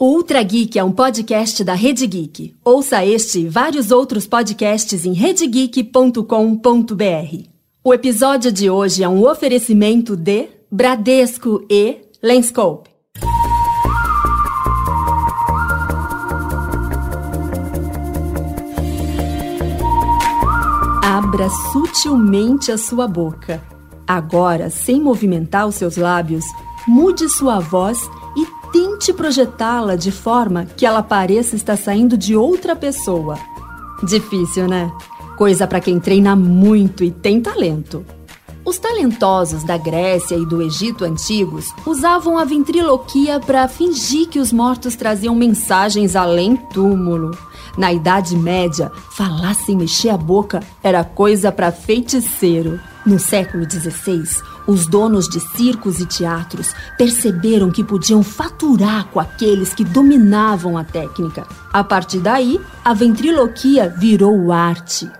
Ultra Geek é um podcast da Rede Geek. Ouça este e vários outros podcasts em redegeek.com.br. O episódio de hoje é um oferecimento de Bradesco e Lenscope. Abra sutilmente a sua boca. Agora, sem movimentar os seus lábios, mude sua voz tente projetá-la de forma que ela pareça estar saindo de outra pessoa. Difícil, né? Coisa para quem treina muito e tem talento. Os talentosos da Grécia e do Egito antigos usavam a ventriloquia para fingir que os mortos traziam mensagens além túmulo. Na Idade Média, falar sem mexer a boca era coisa para feiticeiro. No século XVI, os donos de circos e teatros perceberam que podiam faturar com aqueles que dominavam a técnica. A partir daí, a ventriloquia virou arte.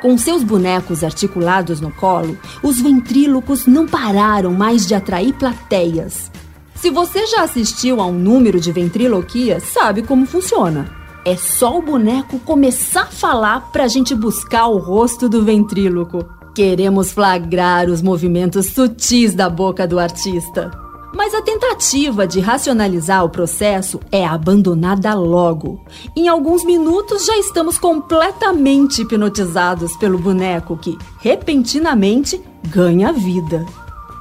Com seus bonecos articulados no colo, os ventrílocos não pararam mais de atrair plateias. Se você já assistiu a um número de ventriloquia, sabe como funciona. É só o boneco começar a falar para a gente buscar o rosto do ventríloco. Queremos flagrar os movimentos sutis da boca do artista. Mas a tentativa de racionalizar o processo é abandonada logo. Em alguns minutos já estamos completamente hipnotizados pelo boneco que, repentinamente, ganha vida.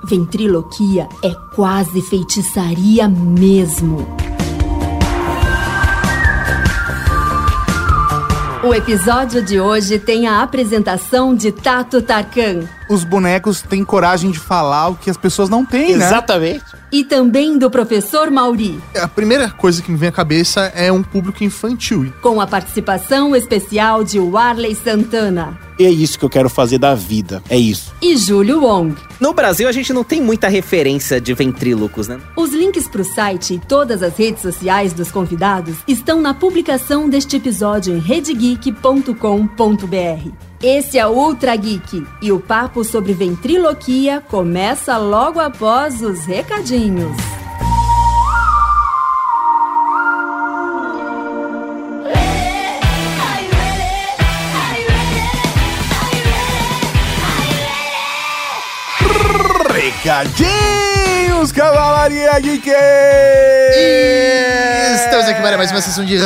Ventriloquia é quase feitiçaria mesmo. O episódio de hoje tem a apresentação de Tato Tarkan. Os bonecos têm coragem de falar o que as pessoas não têm, né? Exatamente. E também do professor Mauri, A primeira coisa que me vem à cabeça é um público infantil. com a participação especial de Warley Santana é isso que eu quero fazer da vida. É isso. e Júlio Wong. No Brasil, a gente não tem muita referência de ventrílocos, né? Os links para o site e todas as redes sociais dos convidados estão na publicação deste episódio em redegeek.com.br. Esse é o Ultra Geek e o papo sobre ventriloquia começa logo após os recadinhos. Recadinhos, Cavalaria Geek! Estamos aqui para mais uma sessão de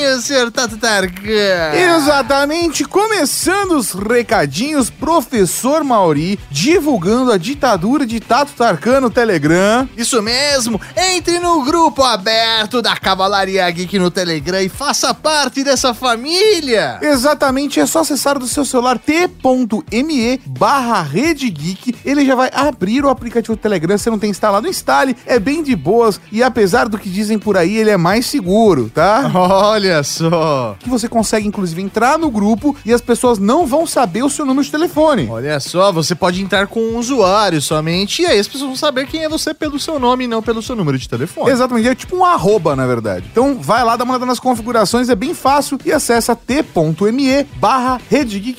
recadinhos, senhor Tato Tarkan. Exatamente, começando os recadinhos, professor Mauri divulgando a ditadura de Tato Tarkan no Telegram. Isso mesmo, entre no grupo aberto da Cavalaria Geek no Telegram e faça parte dessa família. Exatamente, é só acessar do seu celular t.me barra Rede Geek. Ele já vai abrir o aplicativo do Telegram, você não tem instalado, instale, é bem de boas e apesar do que dizem por aí, ele é mais seguro, tá? Olha só. Que você consegue inclusive entrar no grupo e as pessoas não vão saber o seu número de telefone. Olha só, você pode entrar com um usuário somente e aí as pessoas vão saber quem é você pelo seu nome e não pelo seu número de telefone. Exatamente, é tipo um arroba, na verdade. Então vai lá, dá uma olhada nas configurações, é bem fácil e acessa t.me barra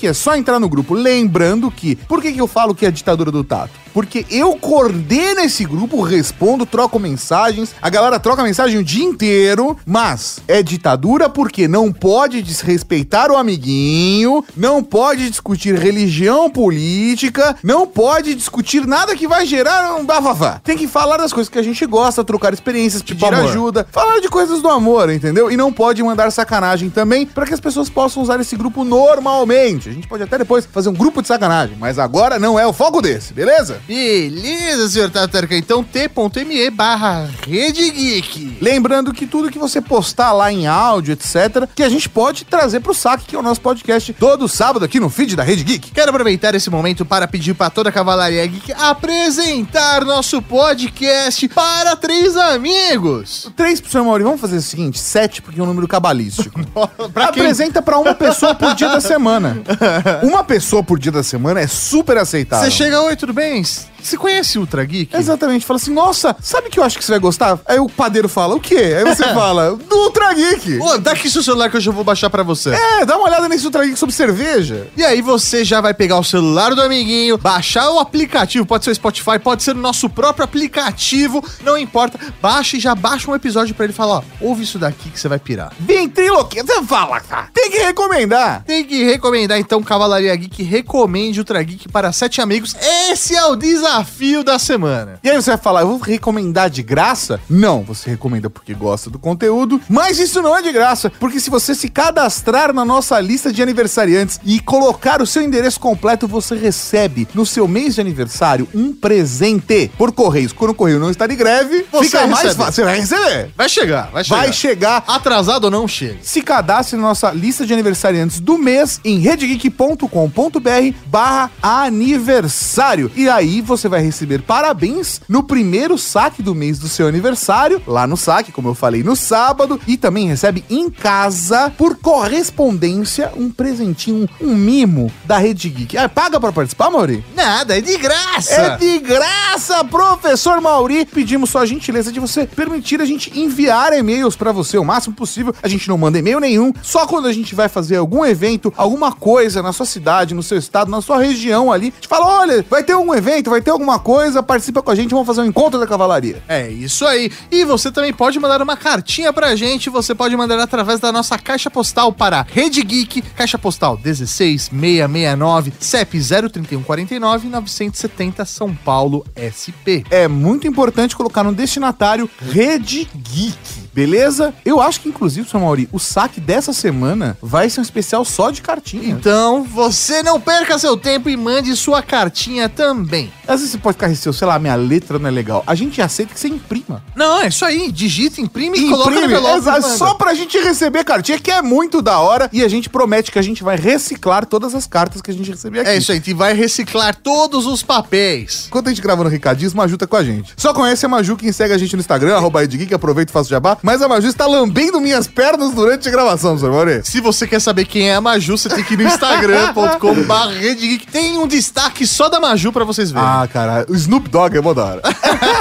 que é só entrar no grupo. Lembrando que, por que, que eu falo que é a ditadura do Tato? Porque eu coordeno esse grupo, respondo, troco mensagens, a galera troca mensagem o dia inteiro, mas é ditadura porque não pode desrespeitar o amiguinho, não pode discutir religião política, não pode discutir nada que vai gerar um bafafá. Tem que falar das coisas que a gente gosta, trocar experiências, pedir amor. ajuda, falar de coisas do amor, entendeu? E não pode mandar sacanagem também, para que as pessoas possam usar esse grupo normalmente. A gente pode até depois fazer um grupo de sacanagem, mas agora não é o foco desse, beleza? Beleza, senhor Tato Tarkan. Então t.me barra Rede Geek. Lembrando que tudo que você postar lá em áudio, etc., que a gente pode trazer pro saque, que é o nosso podcast todo sábado aqui no feed da Rede Geek. Quero aproveitar esse momento para pedir para toda a Cavalaria Geek apresentar nosso podcast para três amigos. Três pro seu Mauri, vamos fazer o seguinte: sete, porque é um número cabalístico. Pra? Apresenta pra uma pessoa por dia da semana. Uma pessoa por dia da semana é super aceitável. Você chega, oi, tudo bem? Você conhece o Ultra Geek? Exatamente, fala assim, nossa, sabe que eu acho que você vai gostar? Aí o padeiro fala, o quê? Aí você fala, do Ultra Geek. Ô, dá aqui seu celular que eu já vou baixar pra você. É, dá uma olhada nesse Ultra Geek sobre cerveja. E aí você já vai pegar o celular do amiguinho, baixar o aplicativo, pode ser o Spotify, pode ser o nosso próprio aplicativo, não importa. Baixa e já baixa um episódio pra ele falar, ó, ouve isso daqui que você vai pirar. Ventriloquia, você fala, cara. Tem que recomendar. Tem que recomendar então Cavalaria Geek, recomende Ultra Geek para sete amigos. Esse é o desafio da semana. E aí você vai falar, eu vou recomendar de graça? Não, você recomenda porque gosta do conteúdo, mas isso não é de graça, porque se você se cadastrar na nossa lista de aniversariantes e colocar o seu endereço completo, você recebe no seu mês de aniversário um presente por correios. Quando o correio não está de greve, Você fica mais fácil. Você vai receber. Vai chegar, vai chegar. Vai chegar. Atrasado ou não, chega. Se cadastre na nossa lista de aniversariantes do mês em redgeek.com.br barra aniversário. E aí você vai receber parabéns no primeiro saque do mês do seu aniversário, lá no saque, como eu falei, no sábado. E também recebe em casa, por correspondência, um presentinho, um mimo da Rede Geek. Ah, paga pra participar, Mauri? Nada, é de graça. É de graça, professor Mauri. Pedimos só a gentileza de você permitir a gente enviar e-mails pra você o máximo possível. A gente não manda e-mail nenhum, só quando a gente vai fazer algum evento, alguma coisa na sua cidade, no seu estado, na sua região ali. A gente fala: olha, vai ter algum evento, vai ter alguma coisa, participa com a gente, vamos fazer um encontro da cavalaria. É isso aí. E você também pode mandar uma cartinha pra gente. Você pode mandar através da nossa caixa postal para Rede Geek, caixa postal 16669, CEP 03149 970 São Paulo SP. É muito importante colocar no destinatário Rede Geek. Beleza? Eu acho que, inclusive, seu Mauri, o saque dessa semana vai ser um especial só de cartinha. Então, você não perca seu tempo e mande sua cartinha também. Às vezes você pode ficar receoso, sei lá, minha letra não é legal. A gente aceita que você imprima. Não, é isso aí. Digita, imprime e coloca no envelope. exato, só pra gente receber cartinha, que é muito da hora. E a gente promete que a gente vai reciclar todas as cartas que a gente receber aqui. É isso aí. E vai reciclar todos os papéis. Enquanto a gente grava no Recadinhos, Maju tá com a gente. Só conhece a Maju quem segue a gente no Instagram, arroba Edgeek, aproveita e faça o jabá. Mas a Maju está lambendo minhas pernas durante a gravação, senhor Mauri. Se você quer saber quem é a Maju, você tem que ir no instagram.com.br. Tem um destaque só da Maju pra vocês verem. Ah, cara, o Snoop Dogg é mó da hora.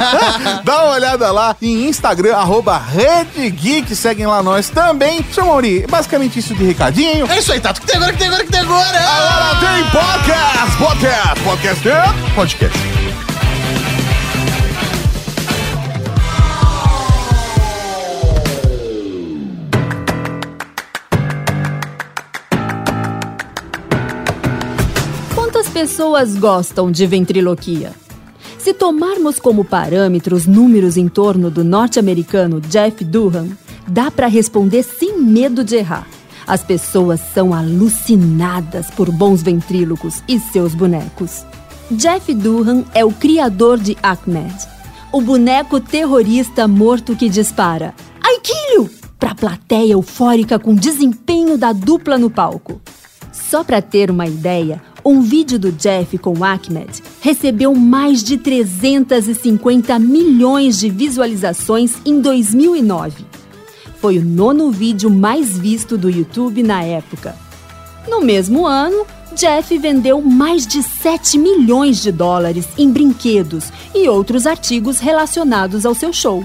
Dá uma olhada lá em Instagram, arroba Rede Geek, seguem lá nós também. Seu Mauri, basicamente isso de recadinho. É isso aí, Tato. O que tem agora, que tem agora, que tem agora? Agora tem podcast, podcast, podcast, podcast. Pessoas gostam de ventriloquia? Se tomarmos como parâmetro os números em torno do norte-americano Jeff Durham, dá para responder sem medo de errar. As pessoas são alucinadas por bons ventrílocos e seus bonecos. Jeff Durham é o criador de Ahmed, o boneco terrorista morto que dispara you! para a plateia eufórica com desempenho da dupla no palco. Só para ter uma ideia, um vídeo do Jeff com Ahmed recebeu mais de 350 milhões de visualizações em 2009. Foi o nono vídeo mais visto do YouTube na época. No mesmo ano, Jeff vendeu mais de 7 milhões de dólares em brinquedos e outros artigos relacionados ao seu show.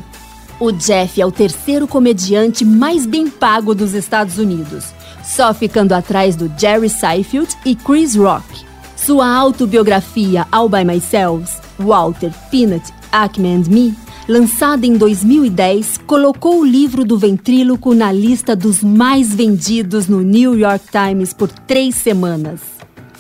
O Jeff é o terceiro comediante mais bem pago dos Estados Unidos, só ficando atrás do Jerry Seinfeld e Chris Rock. Sua autobiografia All By Myself, Walter, Peanut, Acme and Me, lançada em 2010, colocou o livro do ventríloco na lista dos mais vendidos no New York Times por três semanas.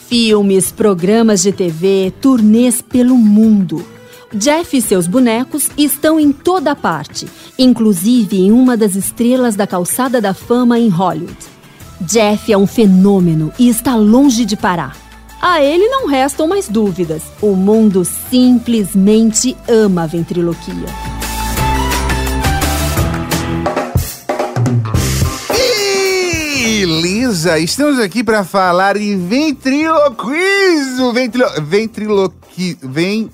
Filmes, programas de TV, turnês pelo mundo. Jeff e seus bonecos estão em toda parte, inclusive em uma das estrelas da calçada da fama em Hollywood. Jeff é um fenômeno e está longe de parar. A ele não restam mais dúvidas. O mundo simplesmente ama a ventriloquia. Beleza, estamos aqui para falar em ventriloquismo, ventrilo, ventriloqui, vem,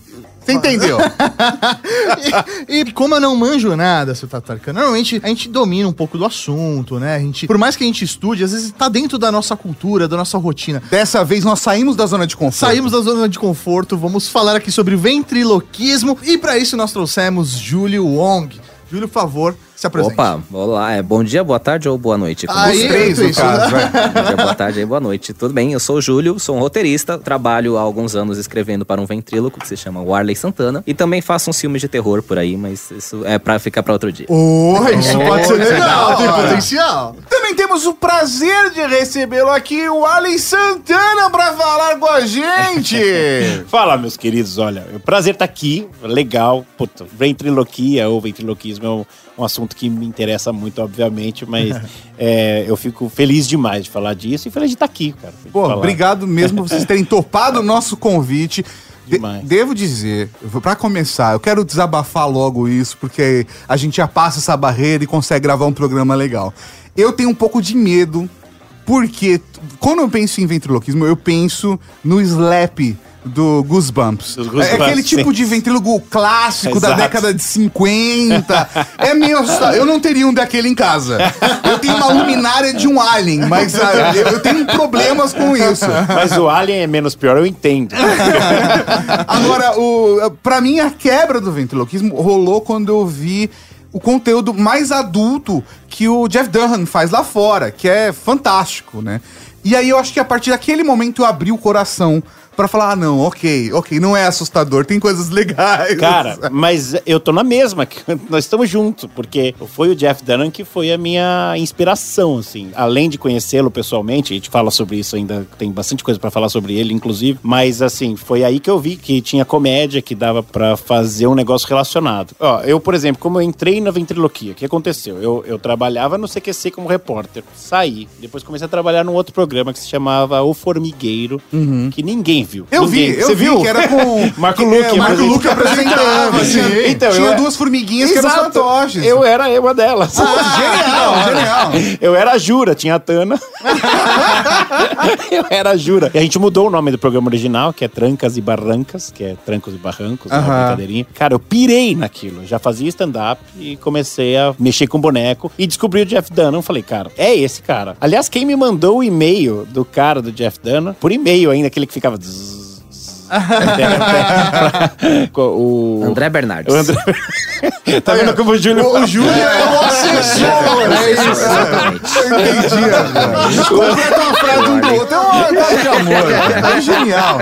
Você entendeu? e, e como eu não manjo nada, seu Tatarca, normalmente a gente domina um pouco do assunto, né? A gente, por mais que a gente estude, às vezes tá dentro da nossa cultura, da nossa rotina. Dessa vez nós saímos da zona de conforto. Saímos da zona de conforto, vamos falar aqui sobre ventriloquismo e para isso nós trouxemos Júlio Wong. Júlio, por favor, se apresente. Opa, olá, é bom dia, boa tarde ou boa noite? Como Aí, Os três, é no caso, vai. Bom dia, boa tarde e boa noite. Tudo bem? Eu sou o Júlio, sou um roteirista, trabalho há alguns anos escrevendo para um ventríloco que se chama Warley Santana e também faço uns filmes de terror por aí, mas isso é pra ficar pra outro dia. Oh, isso pode ser legal, tem potencial. Também temos o prazer de recebê-lo aqui, o Alen Santana, pra falar com a gente. Fala, meus queridos, olha, é um prazer estar aqui, legal, puta, ventriloquia ou ventriloquismo é um, um assunto que me interessa muito, obviamente, mas é, eu fico feliz demais de falar disso e feliz de estar aqui, cara. Pô, obrigado mesmo por vocês terem topado o nosso convite. De- Demais. devo dizer, pra começar, eu quero desabafar logo isso, porque a gente já passa essa barreira e consegue gravar um programa legal. Eu tenho um pouco de medo, porque quando eu penso em ventriloquismo, eu penso no slap do Goosebumps. Goosebumps, é aquele tipo sim. de ventrílogo clássico da Exato. década de 50. é meio assustador. Eu não teria um daquele em casa. Eu tenho uma luminária de um alien, mas ah, eu, eu tenho problemas com isso. Mas o Alien é menos pior, eu entendo. Agora, o, pra mim, a quebra do ventriloquismo rolou quando eu vi o conteúdo mais adulto que o Jeff Dunham faz lá fora, que é fantástico, né? E aí eu acho que a partir daquele momento eu abri o coração pra falar, ah, não, ok, ok, não é assustador, tem coisas legais. Cara, mas eu tô na mesma, nós estamos juntos, porque foi o Jeff Dunham que foi a minha inspiração, assim. Além de conhecê-lo pessoalmente, a gente fala sobre isso ainda, tem bastante coisa pra falar sobre ele, inclusive, mas assim, foi aí que eu vi que tinha comédia, que dava pra fazer um negócio relacionado. Ó, eu, por exemplo, como eu entrei na ventriloquia, o que aconteceu? Eu, eu trabalhava no CQC como repórter, saí, depois comecei a trabalhar num outro programa que se chamava O Formigueiro, que ninguém viu. Eu vi, Ninguém. eu Você vi viu? que era com Marco que- Luque é, o Marco. Luque apresentava, assim. Então, Tinha duas formiguinhas que eram Exato. fantoches. Eu era uma delas. Ah, genial, genial. Eu era a Jura, tinha a Tana. eu era a Jura. E a gente mudou o nome do programa original, que é Trancas e Barrancas, que é Trancos e Barrancos, né, Aham. brincadeirinha. Cara, eu pirei naquilo. Já fazia stand-up e comecei a mexer com boneco e descobri o Jeff Dunham. Falei, cara, é esse cara. Aliás, quem me mandou o e-mail do cara do Jeff Dunham, por e-mail ainda, aquele que ficava... Zzz. O André Bernardes. o André... tá vendo como o Júlio... O Júlio é o assessor, é isso. Exatamente. Entendi agora. Eles completam uma frase um do outro. É uma de amor. É genial.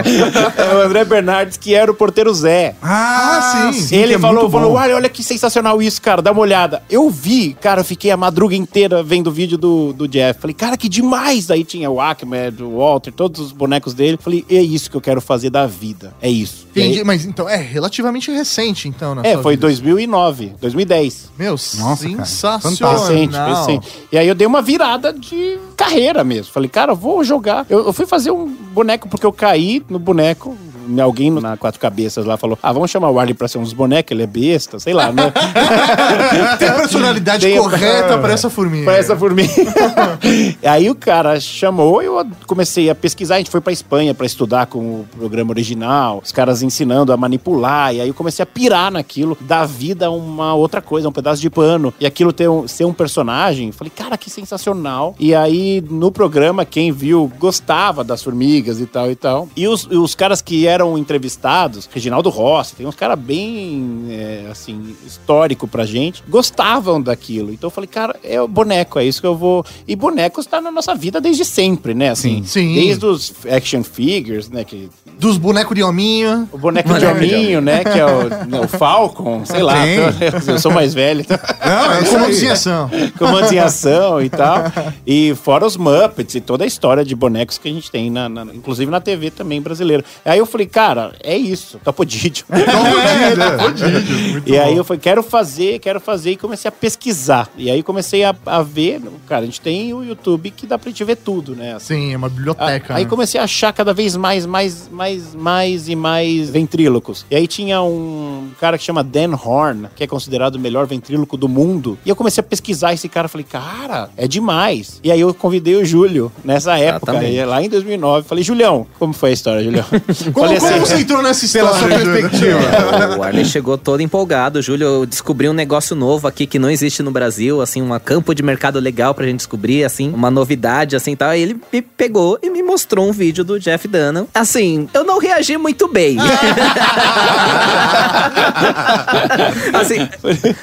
É o André Bernardes, que era o porteiro Zé. Ah, sim. ele que é falou, falou, olha, olha que sensacional isso, cara, dá uma olhada. Eu vi, cara, fiquei a madruga inteira vendo o vídeo do, do Jeff. Falei, cara, que demais. Aí tinha o Ahmed, o Walter, todos os bonecos dele. Falei, é isso que eu quero fazer da vida. É isso. Entendi, E mas então é relativamente recente, então, na aí- É, foi vida. 2009, 2010. Meu, Nossa, cara. sensacional. Recente, recente. E aí eu dei uma virada de carreira mesmo. Falei, cara, eu vou jogar. Eu, eu fui fazer um boneco porque eu caí no boneco. Alguém na Quatro Cabeças lá falou: Ah, vamos chamar o Arley pra ser um dos bonecos, ele é besta, sei lá, né? Tem a personalidade Tem correta pra essa formiga. Pra essa formiga. Aí o cara chamou, eu comecei a pesquisar. A gente foi pra Espanha pra estudar com o programa original, os caras ensinando a manipular. E aí eu comecei a pirar naquilo, dar vida a uma outra coisa, um pedaço de pano. E aquilo ter um- ser um personagem. Falei, cara, que sensacional. E aí no programa, quem viu gostava das formigas e tal e tal. E os, e os caras que eram entrevistados, Reginaldo Rossi, tem uns caras bem, é, assim, histórico pra gente, gostavam daquilo. Então eu falei, cara, é o boneco, é isso que eu vou. E bonecos tá na nossa vida desde sempre, né? Assim, Sim. Desde os action figures, né? Que, Dos bonecos de hominho. o boneco de hominho, né? Que é o, né, o Falcon, sei lá. Sim. Eu, sou mais velho. Então Não, é Comandos em ação. comandos em ação e tal. E fora os Muppets e toda a história de bonecos que a gente tem, na, na- inclusive na TV também brasileira. Aí eu falei, cara, é isso, Topodídio. E aí eu falei, quero fazer, quero fazer, e comecei a pesquisar. E aí comecei a, a ver, cara, a gente tem o YouTube que dá pra gente ver tudo, né? Assim, Sim, é uma biblioteca. aí né? comecei a achar cada vez mais, mais, mais mais, e mais ventrílocos. E aí tinha um cara que chama Dan Horn, que é considerado o melhor ventríloco do mundo. E eu comecei a pesquisar esse cara, falei, cara, é demais. E aí eu convidei o Júlio nessa época, lá em 2009. Falei, Julião, como foi a história, Julião? Como, Como assim, você entrou nessa Pela sua história? Perspectiva. O Arley chegou todo empolgado. Júlio, eu descobri um negócio novo aqui que não existe no Brasil, assim, um campo de mercado legal pra gente descobrir, assim, uma novidade, assim, tal. Aí ele me pegou e me mostrou um vídeo do Jeff Dunham. Assim, eu não reagi muito bem. assim,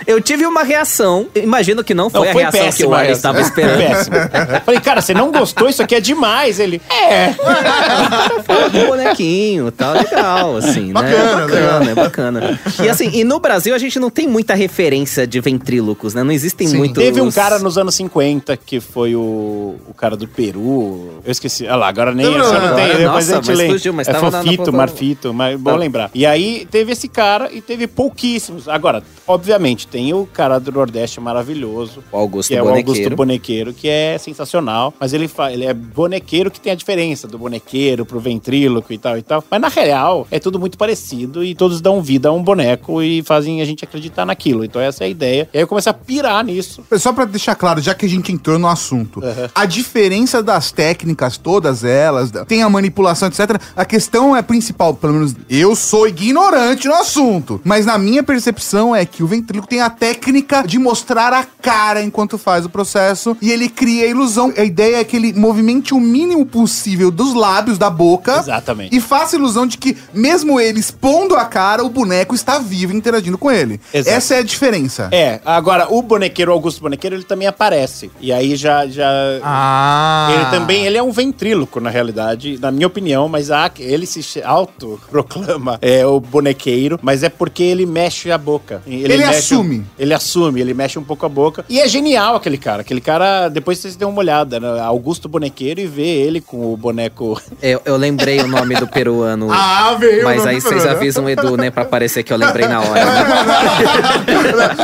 eu tive uma reação, imagino que não foi Não, a foi reação que o péssima Arley estava esperando. Péssimo. Falei, cara, você não gostou? Isso aqui é demais. Ele, é. Fala do bonequinho, tal, legal, assim, Bacana, né? É bacana, é bacana. E assim, e no Brasil a gente não tem muita referência de ventrílocos, né? Não existem Sim. muitos... Teve um cara nos anos 50 que foi o, o cara do Peru. Eu esqueci. Ah lá, agora nem Não, não, não, não, tem. agora- depois nossa, a gente mas lembra. fugiu, mas é tava na- na fofito, ponta- marfito, mas bom Tá. lembrar. E aí teve esse cara e teve pouquíssimos. Agora, obviamente, tem o cara do Nordeste maravilhoso. O Augusto que é o Bonequeiro. Augusto Bonequeiro, que é sensacional. Mas ele, fa- ele é bonequeiro que tem a diferença do bonequeiro pro ventríloco e tal e tal. Mas na real, é tudo muito parecido e todos dão vida a um boneco e fazem a gente acreditar naquilo. Então essa é a ideia. E aí eu comecei a pirar nisso. Só pra deixar claro, já que a gente entrou no assunto, a diferença das técnicas, todas elas, tem a manipulação, etc. A questão é principal, pelo menos eu sou ignorante no assunto, mas na minha percepção é que o ventríloco tem a técnica de mostrar a cara enquanto faz o processo e ele cria a ilusão. A ideia é que ele movimente o mínimo possível dos lábios, da boca. Exatamente. E faça a ilusão de que, mesmo ele expondo a cara, o boneco está vivo interagindo com ele. Exato. Essa é a diferença. É, agora o bonequeiro, Augusto Bonequeiro, ele também aparece. E aí já. já Ah. Ele também ele é um ventríloco, na realidade, na minha opinião, mas há- ele se autoproclama é, o bonequeiro, mas é porque ele mexe a boca. Ele mexe- assume. Ele assume, ele mexe um pouco a boca. E é genial aquele cara. Aquele cara, depois vocês dêem uma olhada, né? Augusto Bonequeiro e vê ele com o boneco. Eu, eu lembrei o nome do peruano. Ah, veio. Mas aí vocês avisam o Edu, né? Pra parecer que eu lembrei na hora. né?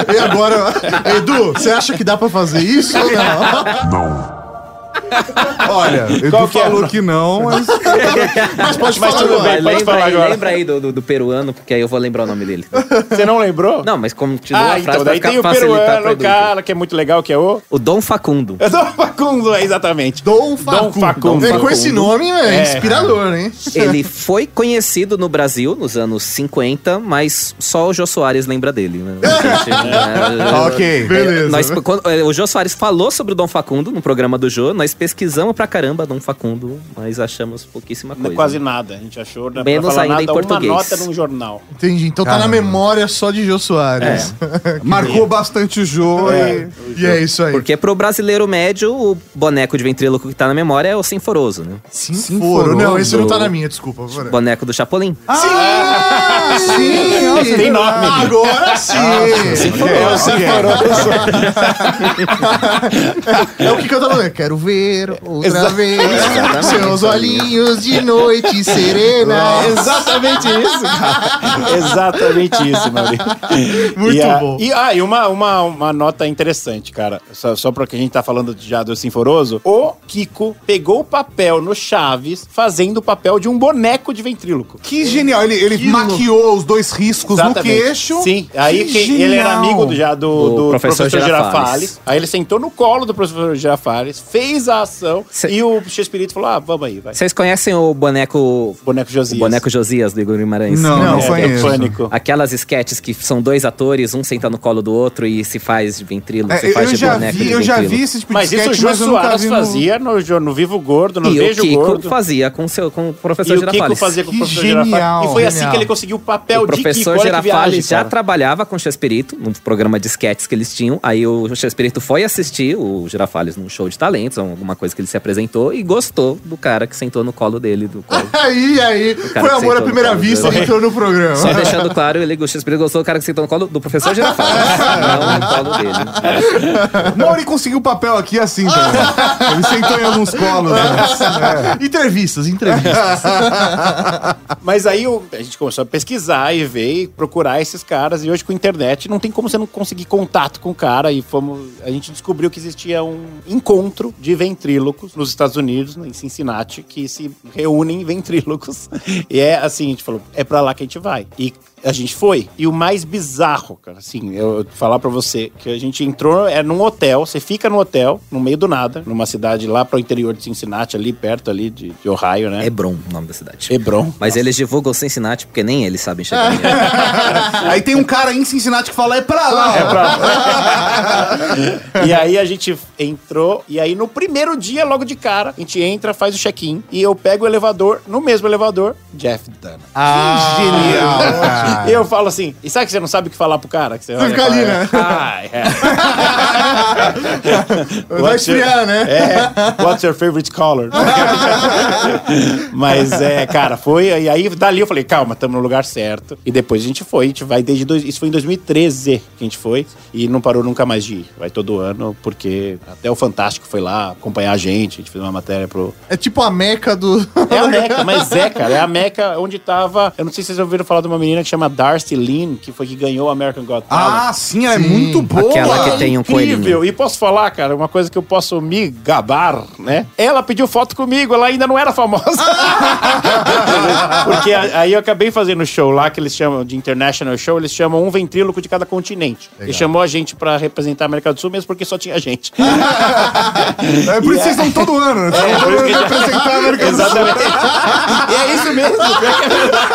E agora, Edu, você acha que dá pra fazer isso ou não? Olha, Edu Qual que é? falou que não, mas. Mas pode Mas falar tudo agora. bem, pode lembra, falar aí, agora. lembra aí do, do, do peruano, porque aí eu vou lembrar o nome dele. Você não lembrou? Não, mas continua Ah, a frase então, daí tem o peruano, cara que é muito legal, que é o. O Dom Facundo. É Dom Facundo, é, exatamente. Dom Facundo. Facundo. É, com esse nome, é, inspirador, hein? Ele foi conhecido no Brasil nos anos 50, mas só o Jô Soares lembra dele. Né? Ok. Beleza. Nós, quando, é, o Jô Soares falou sobre o Dom Facundo no programa do Jô, nós pesquisamos pra caramba Dom Facundo, mas achamos pouquíssima Não é coisa. Quase nada. A gente achou, não é Menos ainda nada, em português. uma nota num jornal. Entendi. Então tá na Caramba. memória só de Jô Soares. Marcou bastante o jogo É. E é isso aí. Porque pro brasileiro médio, o boneco de ventríloco que tá na memória é o Sinforoso, né? Sinforo. Não, esse não tá na minha, desculpa. Agora. Boneco do Chapolin. Ah, sim! Nossa, tem nome. Agora sim! É o Sinforoso. É o que canta no Quero ver outra Exato. vez Exatamente. seus olhinhos de noite serena. Exatamente isso, cara. Exatamente isso, Maurício. Muito e a- bom. E, ah, e uma, uma, uma nota interessante, cara. Só, só porque a gente tá falando já do Sinforoso. O Kiko pegou o papel no Chaves fazendo o papel de um boneco de ventríloco. Que genial. Ele, ele Que maquiou os dois riscos no queixo. Sim, aí Que quem- ele era amigo do, já do, Do do professor professor, Girafales. Girafales. Aí ele sentou no colo do professor Girafales, fez a ação Cê- e o Chespirito falou: ah, vamos aí, vai. Vocês conhecem o boneco. Boneco O Josias. boneco Josias do Igor Guimarães? Não, não, É, que é conheço. pânico. Aquelas sketches que são dois atores, um senta no colo do outro e se faz de ventríloco, É, se faz eu de já boneco vi, de eu já vi esse tipo Mas de isso o Jô mas Soares no... fazia no, no Vivo Gordo, no E o Vejo Kiko Gordo. fazia com, seu, com o professor E o Girafales. Kiko fazia com o Que professor genial, Girafales. E foi assim que ele conseguiu o papel O de professor que Girafales viagem, já cara. trabalhava com o Chespirito, num programa de sketches que eles tinham. Aí o Chespirito foi assistir o Girafales num show de talentos, alguma coisa que ele se apresentou, e gostou do cara que sentou no colo dele. Do colo. Aí, aí, foi amor à primeira vista, ele entrou no programa. Só deixando claro, ele, o Chespirito gostou do cara que sentou no colo do professor Girafales, não no colo dele. Mauri conseguiu o papel aqui assim também. Ele sentou em alguns colos. Né? Entrevistas, entrevistas. Mas aí a gente começou a pesquisar pesquisar e ver e procurar esses caras. E hoje com a internet não tem como você não conseguir contato com o cara. E fomos, a gente descobriu que existia um encontro de ventrílocos nos Estados Unidos, em Cincinnati, que se reúnem ventrílocos. E é assim, a gente falou, é pra lá que a gente vai. E a gente foi. E o mais bizarro, cara, assim, eu eu falar pra você, que a gente entrou, é num hotel, você fica no hotel, no meio do nada, numa cidade lá pro interior de Cincinnati, ali perto ali de, de Ohio, né? Hebron, o nome da cidade. Hebron. Mas eles divulgam Cincinnati porque nem eles sabem chegar. Aí tem um cara aí em Cincinnati que fala, é pra lá. É pra... e aí a gente entrou, e aí no primeiro dia, logo de cara, a gente entra, faz o check-in, e eu pego o elevador, no mesmo elevador, Jeff Dunham. Ah, genial, E eu falo assim, e sabe que você não sabe o que falar pro cara? Que você Você fica ali, né? Ah, é. Vai esfriar, né? É, what's your favorite color? Mas é, cara, foi. E aí, dali eu falei, calma, estamos no lugar certo. E depois a gente foi, a gente vai desde. Dois, isso foi em 2013 que a gente foi. E não parou nunca mais de ir. Vai todo ano, porque até o Fantástico foi lá acompanhar a gente. A gente fez uma matéria pro. É tipo a meca do. É a Meca, mas é, cara. É a Meca onde tava. Eu não sei se vocês ouviram falar de uma menina que chama Darcy Lynn, que foi que ganhou o American Got Talent. Ah, sim, ela é Sim. muito boa. Aquela que tem um Incrível. coelhinho. E posso falar, cara, uma coisa que eu posso me gabar, né? Ela pediu foto comigo, ela ainda não era famosa. Porque a- aí eu acabei fazendo show lá, que eles chamam de International Show, eles chamam um ventríloco de cada continente. E chamou a gente pra representar a América do Sul, mesmo porque só tinha gente. É por isso que vocês estão todo ano, né? É, estão por todo isso ano representar a América do Sul. Exatamente. e é isso mesmo. pior que é verdade.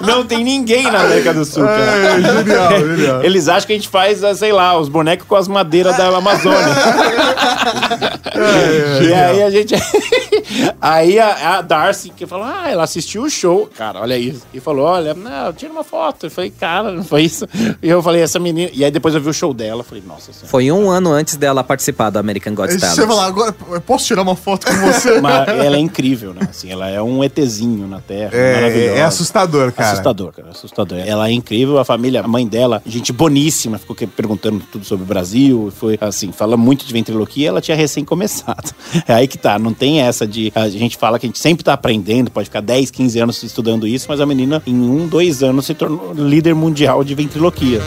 Não tem ninguém na América do Sul, cara. É, genial, genial. Eles acham que a gente faz, ah, sei lá, os bonecos com as madeiras da Amazônia. É, e aí a gente. aí a, a Darcy que falou: Ah, ela assistiu o show. Cara, olha isso. E falou: Olha, não, tira uma foto. Eu falei, cara, não foi isso. E eu falei, essa menina. E aí depois eu vi o show dela. Falei, nossa senhora. Foi um ano antes dela participar do American Got Aí Talent. você vai lá, agora eu posso tirar uma foto com você? Mas ela é incrível, né? Assim, ela é um ETzinho na Terra. É, é assustador, cara. Assustador, cara, assustador. Ela é incrível, a família, a mãe dela, gente boníssima, ficou perguntando tudo sobre o Brasil, foi assim, fala muito de ventriloquia, ela tinha recém começado. É aí que tá, não tem essa de, a gente fala que a gente sempre tá aprendendo, pode ficar 10, 15 anos estudando isso, mas a menina em um, dois anos se tornou líder mundial de ventriloquia.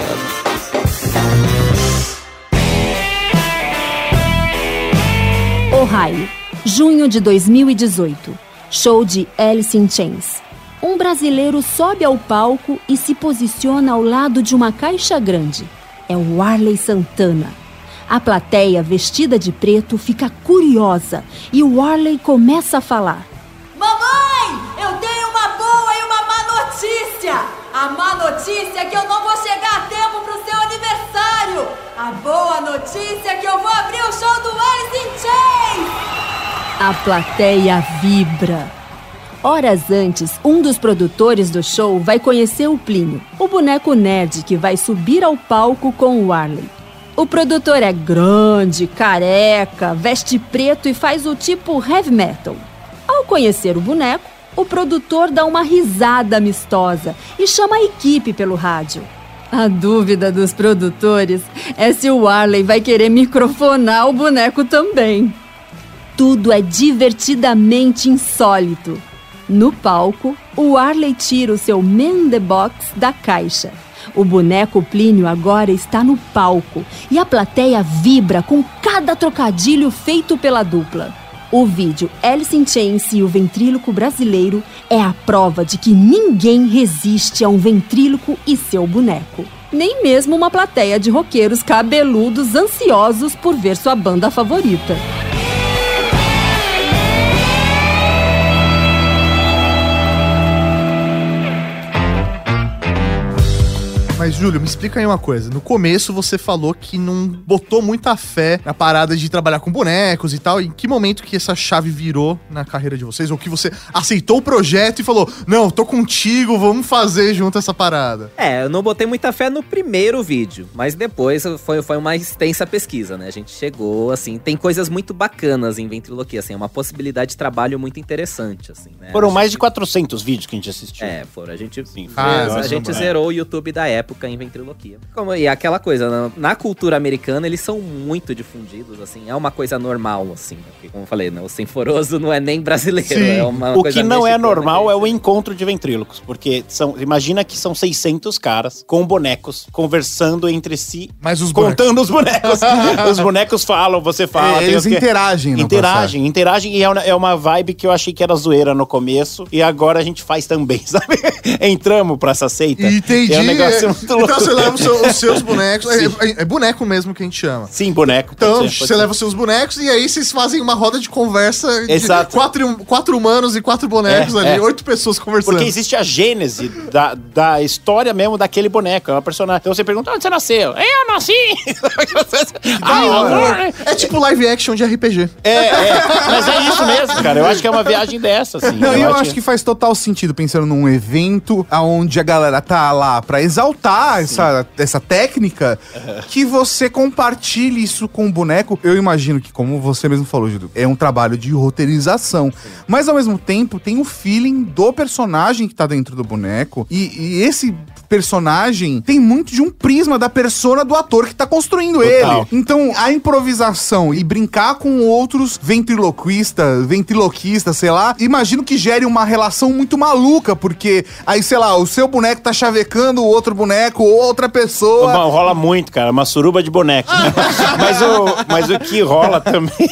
Ohio, junho de 2018. Show de Alice in Chains. Um brasileiro sobe ao palco e se posiciona ao lado de uma caixa grande. É o Warley Santana. A plateia, vestida de preto, fica curiosa e o Warley começa a falar. Mamãe, eu tenho uma boa e uma má notícia. A má notícia é que eu não vou chegar a tempo pro seu aniversário. A boa notícia é que eu vou abrir o show do Alice in Chains. A plateia vibra. Horas antes, um dos produtores do show vai conhecer o Plínio, o boneco nerd que vai subir ao palco com o Warley. O produtor é grande, careca, veste preto e faz o tipo heavy metal. Ao conhecer o boneco, o produtor dá uma risada amistosa e chama a equipe pelo rádio. A dúvida dos produtores é se o Warley vai querer microfonar o boneco também. Tudo é divertidamente insólito. No palco, o Arley tira o seu Man the Box da caixa. O boneco Plínio agora está no palco e a plateia vibra com cada trocadilho feito pela dupla. O vídeo Alice in Chains e o ventríloco brasileiro é a prova de que ninguém resiste a um ventríloco e seu boneco. Nem mesmo uma plateia de roqueiros cabeludos ansiosos por ver sua banda favorita. Mas, Júlio, me explica aí uma coisa. No começo você falou que não botou muita fé na parada de trabalhar com bonecos e tal. Em que momento que essa chave virou na carreira de vocês? Ou que você aceitou o projeto e falou: Não, tô contigo, vamos fazer junto essa parada? É, eu não botei muita fé no primeiro vídeo, mas depois foi, foi uma extensa pesquisa, né? A gente chegou, assim, tem coisas muito bacanas em ventriloquia, assim, é uma possibilidade de trabalho muito interessante, assim, né? Foram A mais gente- de 400 vídeos que a gente assistiu. É, foram. A gente, Sim, fez- foi. a Nossa, gente é. zerou o YouTube da época, época em ventriloquia. Como, e aquela coisa, na, na cultura americana eles são muito difundidos, assim, é uma coisa normal, assim. Porque, como eu falei, né, o Sinforoso não é nem brasileiro, Sim. é uma O coisa que não é normal é o encontro de ventrílocos, porque são, imagina que são 600 caras com bonecos conversando entre si, Mas os bonecos. contando os bonecos. os bonecos falam, você fala. É, eles o que- interagem no Interagem, interagem e é uma, é uma vibe que eu achei que era zoeira no começo e agora a gente faz também, sabe? Entramos pra essa seita. Entendi. É um negócio muito louco. Então você leva os seu- os seus bonecos. É, é- é boneco mesmo que a gente chama. Sim, boneco. Então, ser, você ser. leva os seus bonecos e aí vocês fazem uma roda de conversa de Exato. quatro, quatro humanos e quatro bonecos É, ali, é. oito pessoas conversando. Porque existe a gênese da, da história mesmo daquele boneco. É uma personagem. Então você pergunta onde você nasceu? Eu nasci! ah, amor! É tipo live action de RPG. É, é. Mas é isso mesmo, cara. Eu acho que é uma viagem dessa, assim. Não, e eu acho que faz total sentido pensando num evento onde a galera tá lá pra exaltar essa, essa técnica, que você compartilhe isso com o boneco. Eu imagino que, como você mesmo falou, Júlio, é um trabalho de roteirização. Mas ao mesmo tempo tem o feeling do personagem que tá dentro do boneco. E, e esse personagem tem muito de um prisma da persona do ator que tá construindo Total. ele. Então, a improvisação e brincar com outros ventriloquistas, ventriloquistas, sei lá, imagino que gere uma relação muito maluca, porque aí, sei lá, o seu boneco tá chavecando o outro boneco ou outra pessoa. Bom, rola muito, cara. Uma suruba de boneco. né? mas, o, mas o que rola também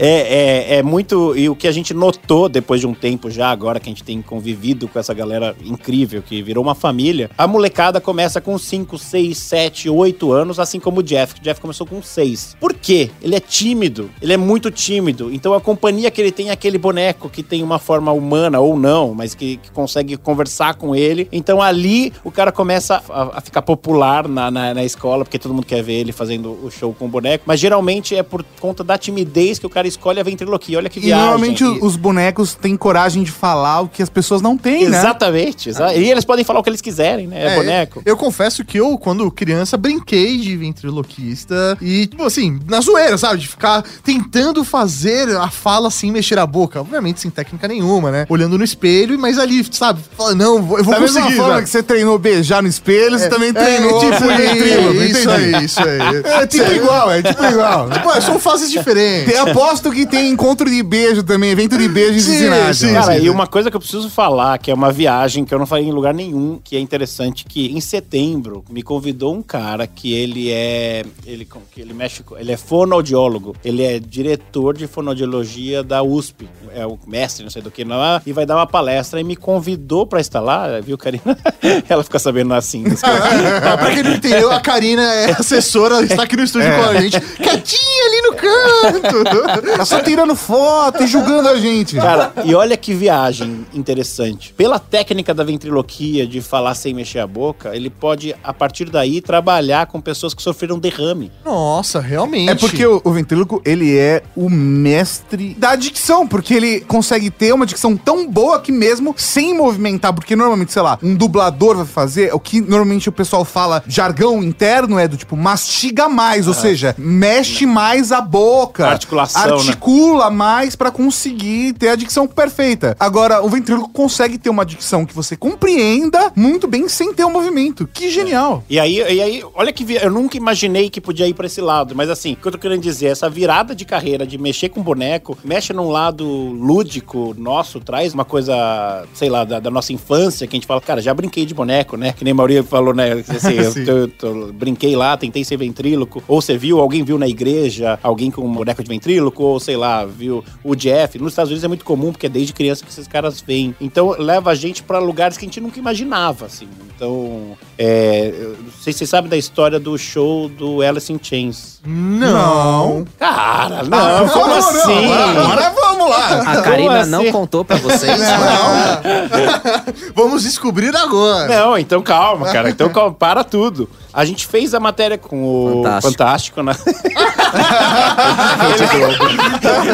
é, é, é muito. E o que a gente notou depois de um tempo já, agora que a gente tem convivido com essa galera incrível, que virou uma família, a molecada começa com 5, 6, 7, 8 anos, assim como o Jeff. que O Jeff começou com 6. Por quê? Ele é tímido. Ele é muito tímido. Então a companhia que ele tem é aquele boneco que tem uma forma humana ou não, mas que, que consegue conversar com ele. Então ali o cara começa a, a ficar popular na, na, na escola, porque todo mundo quer ver ele fazendo o show com o boneco. Mas geralmente é por conta da timidez que o cara escolhe a ventriloquia. Olha que E viagem. normalmente E- o- os bonecos têm coragem de falar o que as pessoas não têm, né? Exatamente. exa- E eles podem falar o que eles quiserem, né? É, boneco. Eu confesso que eu, quando criança, brinquei de ventriloquista e, tipo assim, na zoeira, sabe? De ficar tentando fazer a fala sem mexer a boca. Obviamente sem técnica nenhuma, né? Olhando no espelho, mas ali, sabe? Fala, não, vou- eu vou Da mesma conseguir. forma velho. que você treinou beijar no espelho, você também treinou tipo ser ventríloco, isso aí, isso aí. É tipo igual, é tipo igual. Pô, são fases diferentes. Tem, aposto que tem encontro de beijo também, evento de beijo em Sim, sim. Cara, sim. e uma coisa que eu preciso falar, que é uma viagem que eu não faria em lugar nenhum, que é interessante, que em setembro me convidou um cara que ele é. Ele, que ele mexe. Ele é fonoaudiólogo. Ele é diretor de fonoaudiologia da USP. É o mestre, não sei do que lá, e vai dar uma palestra e me convidou pra estar lá, viu, Karina? Ela fica sabendo assim. Ah, pra quem não entendeu, a Karina é assessora, está aqui no estúdio com a gente, quietinha ali no canto. Tá só tirando foto e julgando a gente. Cara, e olha que viagem interessante. Pela técnica da ventriloquia de falar sem mexer a boca, ele pode, a partir daí, trabalhar com pessoas que sofreram derrame. Nossa, realmente. É porque o, o ventríloco, ele é o mestre da dicção, porque ele consegue ter uma dicção tão boa que mesmo sem movimentar, porque normalmente, sei lá, um dublador vai fazer, o que normalmente o pessoal fala, jargão interno é do tipo, mastiga mais, ou seja, mexe mais a boca. Articulação, né? Articula mais pra conseguir ter a dicção perfeita. Agora, o ventríloco consegue ter uma dicção que você compreenda muito bem sem ter o movimento. Que genial. E aí, e aí, olha que eu nunca imaginei que podia ir pra esse lado, mas assim, o que eu tô querendo dizer, essa virada de carreira de mexer com boneco, mexe num lado lúdico nosso, traz uma coisa, sei lá, da, da nossa infância, que a gente fala, cara, já brinquei de boneco, né? Que nem a Maria falou, né? Assim, eu, Sim. eu- eu brinquei lá, tentei ser ventríloco, ou você viu, alguém viu na igreja, alguém com um boneco de ventríloco, ou sei lá, viu o Jeff. Nos Estados Unidos é muito comum, porque é desde criança que esses caras vêm. Então leva a gente pra lugares que a gente nunca imaginava, assim. Então, é, não sei se vocês sabem da história do show do Alice in Chains. Não. Cara, não, Ah, como não, não, assim? Agora, agora vamos lá. A Karina assim? não contou pra vocês. Vamos descobrir agora. Não, então calma, cara. Então calma, para tudo. A gente fez a matéria com o Fantástico, Fantástico. né?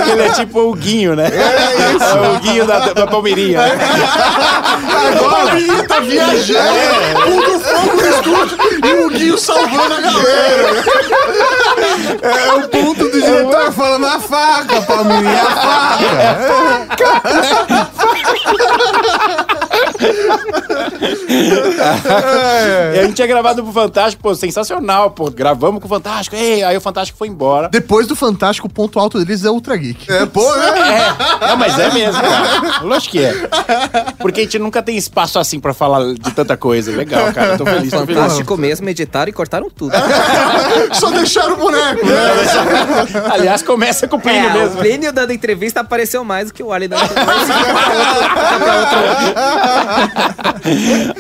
ele, ele é tipo o Guinho, né? É isso. É o Guinho da, da Palmeirinha. né? Agora o Guinho tá viajando, tudo fogo no estúdio e o Guinho salvando a galera. É o ponto do diretor falando a faca, Palmeirinha, a faca. É. E a gente tinha gravado pro Fantástico, pô, sensacional, pô. Gravamos com o Fantástico, ei, aí o Fantástico foi embora. Depois do Fantástico, o ponto alto deles é Ultra Geek. É, pô, né? É, não, mas é mesmo, cara. Lógico que é. Porque a gente nunca tem espaço assim pra falar de tanta coisa. Legal, cara. Tô feliz, tô feliz. Fantástico mesmo, editaram e cortaram tudo. Só deixaram o boneco, né? Aliás, começa com o Plínio É, o mesmo. Plínio dando entrevista apareceu mais do que o Ali dando entrevista.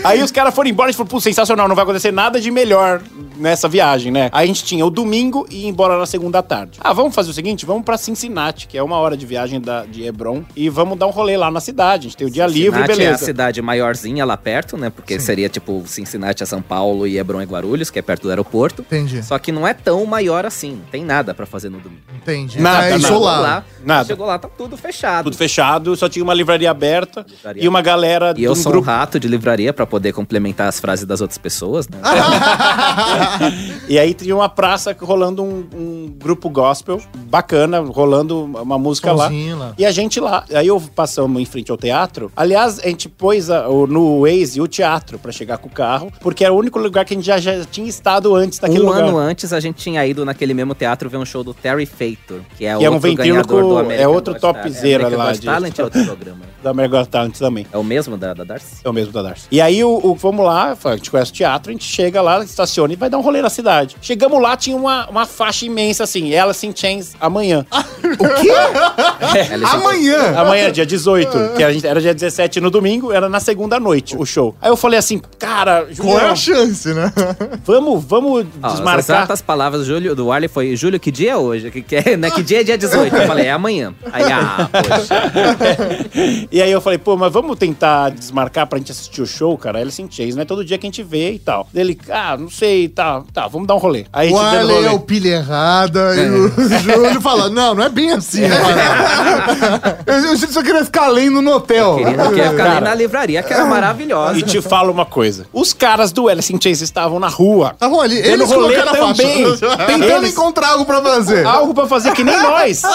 Aí os caras foram embora e falou, pô, sensacional, não vai acontecer nada de melhor nessa viagem, né? Aí a gente tinha o domingo e ia embora na segunda tarde. Ah, vamos fazer o seguinte, vamos pra Cincinnati, que é uma hora de viagem da, de Hebron, e vamos dar um rolê lá na cidade. A gente tem o dia livre, Cincinnati é a beleza. cidade maiorzinha lá perto, né? Porque seria tipo Cincinnati é São Paulo e Hebron é Guarulhos, que é perto do aeroporto. Entendi, Só que não é tão maior assim, não tem nada pra fazer no domingo. entendi. Nada, é nada. isolado. Lá, Nada. Chegou lá, tá tudo fechado. Tudo fechado, só tinha uma livraria aberta Livraria e uma galera E eu um sou grupo. um rato de livraria pra poder complementar as frases das outras pessoas, né? E aí tinha uma praça rolando um, um grupo gospel bacana, rolando uma música lá. Lá. E a gente lá. Aí eu passamos em frente ao teatro. Aliás, a gente pôs a- o- no Waze o teatro pra chegar com o carro, porque era o único lugar que a gente já, já tinha estado antes daquele um lugar. ano antes a gente tinha ido naquele mesmo teatro ver um show do Terry Fator, que é, Que é um ganhador do é American outro topzera é, lá de- Talent é outro programa. Da American Got Talent também. É o mesmo da, da Darcy? É o mesmo da Darcy. E aí, o, o- vamos lá, a gente conhece o teatro, a gente chega lá, estaciona e vai dar um rolê na cidade. Chegamos lá, tinha uma, uma faixa imensa assim, Alice in Chains amanhã. O quê? In Amanhã? Amanhã, dia 18, que a gente, era dia 17 no domingo, era na segunda noite o show. Aí eu falei assim, cara, Qual é Julião, a chance, né? vamos, vamos Ó, as desmarcar. exatas palavras do Júlio, do Arley foi, Júlio, que dia é hoje? Que, que é, né, que dia é dia 18? Eu falei, é amanhã. Aí, ah, poxa. E aí eu falei, pô, mas vamos tentar desmarcar pra gente assistir o show, cara? Alice in Chains, não é todo dia que a gente vê e tal. Ele, ah, não sei, tá, tá, vamos dar um rolê. Aí O gente rolê. é o pilha errada e o Júlio fala, não, não é bem assim. parada." Eu, eu só queria ficar lendo no hotel. Queria, queria ficar ali Cara. na livraria, que era maravilhosa. E te falo uma coisa. Os caras do Alice in Chains estavam na rua. Estavam ali, Dando eles rolê colocaram a também. faixa. Tentando Eles- encontrar algo pra fazer. Algo pra fazer que nem nós.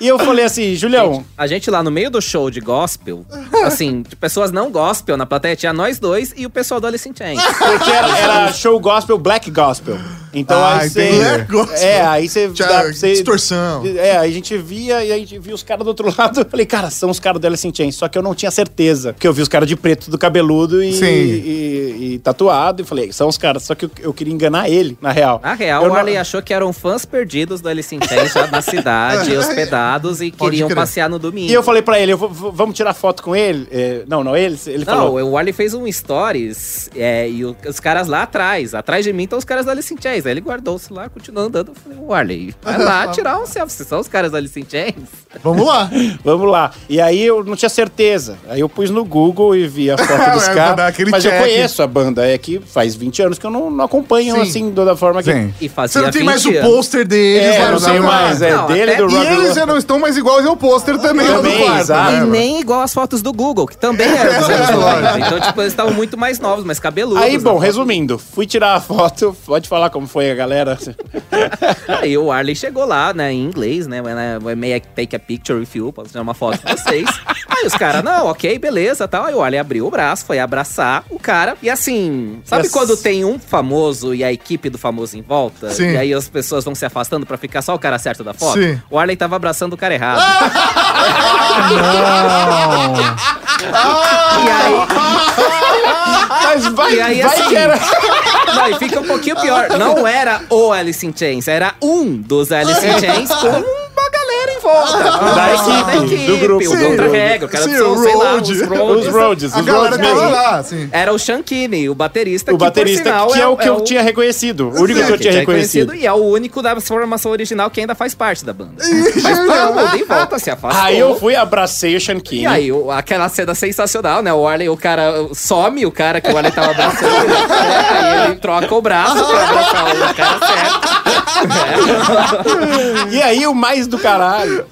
E eu falei assim, Julião, A gente lá no meio do show de gospel, assim, de pessoas não gospel na plateia, tinha nós dois e o pessoal do Alice in Chains. porque era, era show gospel, black gospel. Então Ah, aí você. É, aí você. Distorção. É, aí a gente via e a gente via os caras do outro lado. Falei, cara, são os caras do Alice in Chains. Só que eu não tinha certeza. Porque eu vi os caras de preto, do cabeludo e, e- e tatuado. E falei, são os caras. Só que eu, eu queria enganar ele, na real. Na real, Eu o não- Arley achou que eram fãs perdidos do Alice in Chains já na cidade, hospedados e Pode queriam crer. passear no domingo. E eu falei pra ele, eu vou- vou- vamos tirar foto com ele? É, não, não, ele. Ele Não, falou. o Arley fez um stories é, e o- os caras lá atrás, atrás de mim estão os caras do Alice in Chains. Aí ele guardou o celular, continuou andando. Eu falei, o Arley, vai lá tirar um selfie. Vocês são os caras Alice in Chains? Vamos lá. Vamos lá. E aí eu não tinha certeza. Aí eu pus no Google e vi a foto dos É, caras. Mas eu check. conheço a banda. É que faz 20 anos que eu não, não acompanho Sim. assim da forma que. Sim. E fazia Você não tem 20 mais o anos. pôster deles. É, lá não lugar. mais. É Não, dele até- do E Rock eles já não estão mais iguais ao pôster também, Também, quarto. exato. né? E nem igual as fotos do Google, que também eram dos anos 90. Então, tipo, eles estavam muito mais novos, mais cabeludos. Aí, bom, foto. resumindo, fui tirar a foto. Pode falar como foi a galera. Aí o Arley chegou lá, né, em inglês, né? When I may I take a picture with you, posso tirar uma foto com vocês. Aí os caras, não, ok, beleza, tal. Aí o Arley abriu o braço, foi abraçar o cara. E assim, sabe Yes. quando tem um famoso e a equipe do famoso em volta? Sim. E aí as pessoas vão se afastando pra ficar só o cara certo da foto? Sim. O Arley tava abraçando o cara errado. E aí, Mas vai, E aí, vai assim, que era. Não, e fica um pouquinho pior. Não era o Alice in Chains, era um dos Alice in Chains com volta. Da equipe, do grupo. O Sim, contra-regra, o cara sim, são, o sei lá, os Os Rhodes. A os Rhodes mesmo. lá, assim. Era o Shankini, o baterista, O que por baterista, sinal que é o que eu o- tinha reconhecido. O único que eu que tinha tinha reconhecido. E é o único da formação original que ainda faz parte da banda. Mas todo mundo em volta se afastou. Aí eu fui, abracei o Shankini. E aí, o- aquela cena sensacional, né? O Arley, o cara some, o cara que o Arley tava abraçando, né? aí ele troca o braço pra abraçar o cara certo. E aí, o mais do caralho,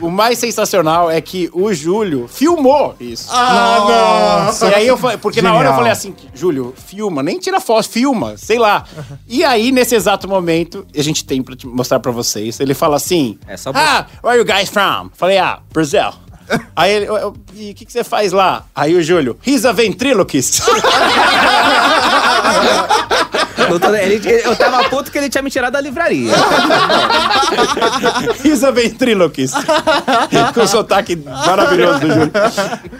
o mais sensacional é que o Júlio filmou isso. Ah, nossa. E aí eu falei, porque na hora eu Genial. falei assim, Júlio, filma, nem tira foto, filma, sei lá. E aí, nesse exato momento, a gente tem pra te mostrar pra vocês, ele fala assim, É ah, where are you guys from? Falei, ah, Brazil. Aí ele, "Eu- eu- e o que, que você faz lá? Aí o Júlio, he's a ventriloquist. Doutor, ele- ele- eu tava puto que ele tinha me tirado da livraria. he's a ventriloquist. Com o sotaque maravilhoso do Júlio.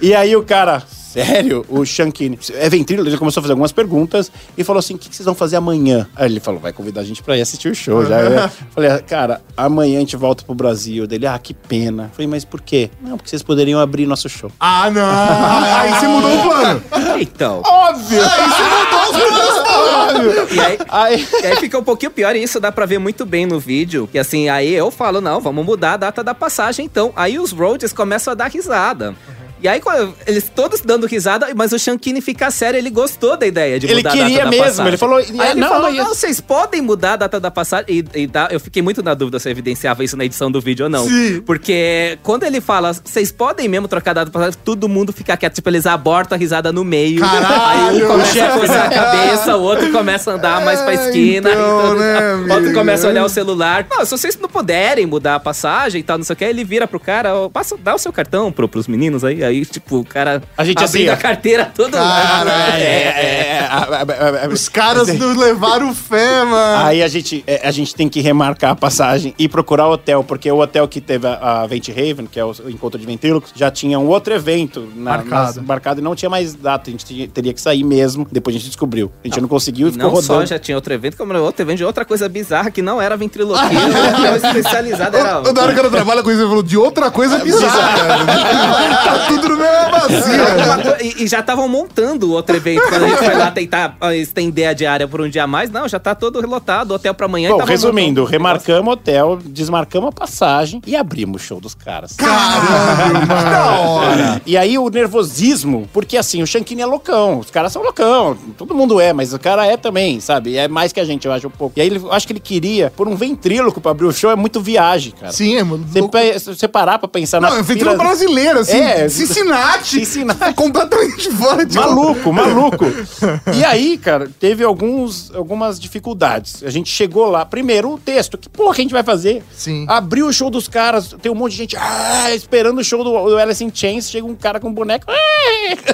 E aí o cara, sério, o Shankini, é ventríloco? Ele começou a fazer algumas perguntas e falou assim, o que, vocês vão fazer amanhã? Aí ele falou, vai convidar a gente pra ir assistir o show. Já Eu falei, cara, amanhã a gente volta pro Brasil. Dele, ah, que pena. Falei, mas por quê? Não, porque vocês poderiam abrir nosso show. Ah, não! Aí você mudou o plano. Então. Óbvio! E aí, Aí, E aí fica um pouquinho pior, e isso dá pra ver muito bem no vídeo. Que assim, aí eu falo, não, vamos mudar a data da passagem então. Aí os Rhodes começam a dar risada. E aí, quando- eles todos dando risada, mas o Shankini fica sério, ele gostou da ideia de Ele mudar a queria data da mesmo, passagem. ele falou, Aí ele não, falou, não, vocês podem mudar a data da passagem. E, e dá- eu fiquei muito na dúvida se eu evidenciava isso na edição do vídeo ou não. Sim. Porque quando ele fala, vocês podem mesmo trocar a data da passagem, todo mundo fica quieto. Tipo, eles abortam a risada no meio. Caralho! Aí um começa a coçar a cabeça, o outro começa a andar mais pra É, esquina. então, então, né, o outro começa a olhar o celular. Não, se vocês não puderem mudar a passagem e tal, não sei o que, ele vira pro cara, passa, dá o seu cartão pro, pros meninos aí. Aí, tipo, o cara A gente abrindo assim, a carteira todo Cara, é, é, a- a- Os caras não levaram fé, mano. Aí a gente, é, a gente tem que remarcar a passagem e procurar o hotel, porque o hotel que teve a, a Vent Haven, que é o, encontro de ventrílocos, já tinha um outro evento na, Marcado. nas- marcado e não tinha mais data. A gente tinha- teria que sair mesmo. Depois a gente descobriu. A gente não, conseguiu e ficou Não só rodando. já tinha outro evento, como outro evento de outra coisa bizarra que não era ventriloquia, era especializada, era... Da hora que ela trabalha com isso, ele falou de outra coisa bizarra. tá tudo bacia. co- E, e já estavam montando o outro evento. Quando a gente foi lá tentar ah, estender a diária por um dia a mais, não, já tá todo lotado, hotel pra amanhã. e Bom, resumindo, montando remarcamos o hotel, desmarcamos a passagem e abrimos o show dos caras. Caralho, mano. Da hora. E aí o nervosismo, porque assim, o Shankini é loucão, os caras são loucão, todo mundo é, mas o cara é também, sabe? É mais que a gente, eu acho um pouco. E aí ele, eu acho que ele queria, por um ventríloco pra abrir o show, é muito viagem, cara. Sim, é muito Você, se você parar pra pensar Não, na é um fila- ventrilo brasileiro, assim. É, Cincinnati. Cincinnati. Completamente fora de Maluco, maluco. E aí, cara, teve alguns, algumas dificuldades. A gente chegou lá, primeiro o texto, que porra que a gente vai fazer? Sim. Abriu o show dos caras, tem um monte de gente ah, esperando o show do, do Alice in Chains, chega um cara com um boneco. ah!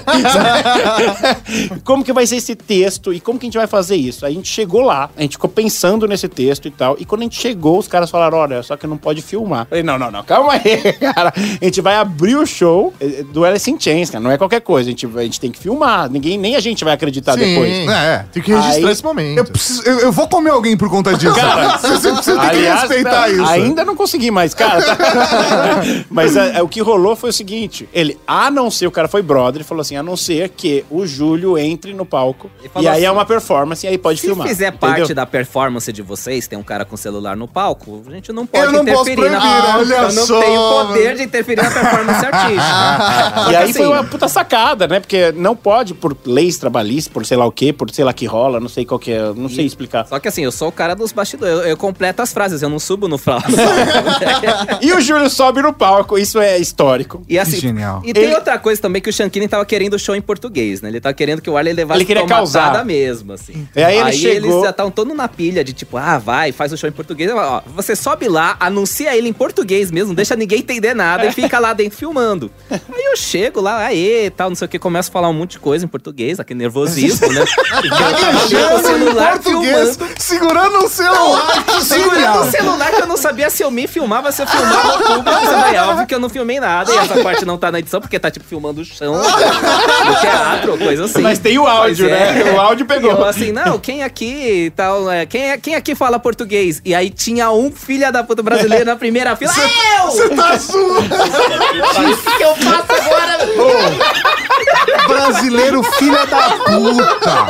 como que vai ser esse texto e como que a gente vai fazer isso? Aí a gente chegou lá, a gente ficou pensando nesse texto e tal, e quando a gente chegou, os caras falaram, olha, só que não pode filmar. Eu falei, não, não, não, calma aí, cara. A gente vai abrir o show do Alice in Chains, cara, não é qualquer coisa, a gente, a gente tem que filmar, ninguém, nem a gente vai acreditar Sim. depois. É. Tem que registrar Aí- esse momento. Eu, preciso- eu- eu vou comer alguém por conta disso. Cara, você, você tem que Aliás, respeitar não, isso. Ainda não consegui mais, cara. tá- Mas é, é, o que rolou foi o seguinte: ele, a não ser, o cara foi brother, ele falou assim: a não ser que o Júlio entre no palco. E aí é assim, uma performance e aí pode Se filmar. fizer entendeu? parte da performance de vocês, tem um cara com celular no palco, a gente não pode Eu não posso interferir na proibir, Ah, olha Eu não só, tenho poder mano. de interferir na performance artística. E aí assim, foi uma puta sacada, né? Porque não pode, por leis trabalhistas, por sei lá o quê, por sei lá que rola, não sei qual que é, não sei explicar. Só que assim, eu sou o cara dos bastidores. Eu, eu completo as frases, eu não subo no flauta. E o Júlio sobe no palco, isso é histórico. E assim, genial. E tem Ele- outra coisa também que o Shankini tava querendo o show em português, né? Ele tava querendo que o Arley levasse Ele queria causar. mesmo, assim. E aí ele chegou- eles já estavam todos na pilha de tipo, ah, vai, faz o show em português. Ó, você sobe lá, anuncia ele em português mesmo, não deixa ninguém entender nada e fica lá dentro filmando. Aí eu chego lá, aê, tal, não sei o que, começo a falar um monte de coisa em português, aquele nervosismo, né? Gaguejando em celular português, filmando. segurando o celular. que Segurando o celular que eu não sabia se eu me filmava, se eu filmava o público. É óbvio que eu não filmei nada. E essa parte não tá na edição, porque tá, tipo, filmando o chão no teatro, ou coisa assim. Mas tem o áudio, Mas é. né? O áudio pegou. Eu assim, não, quem aqui tal, é, quem, é- quem aqui fala português? E aí tinha um filha da puta brasileiro na primeira fila. eu! Você tá zoando. O que eu faço agora? Brasileiro, filha da puta.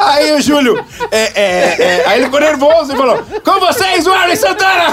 Aí o Júlio, é, é, é, aí ele ficou nervoso e falou: Com vocês, o Arlen Santana!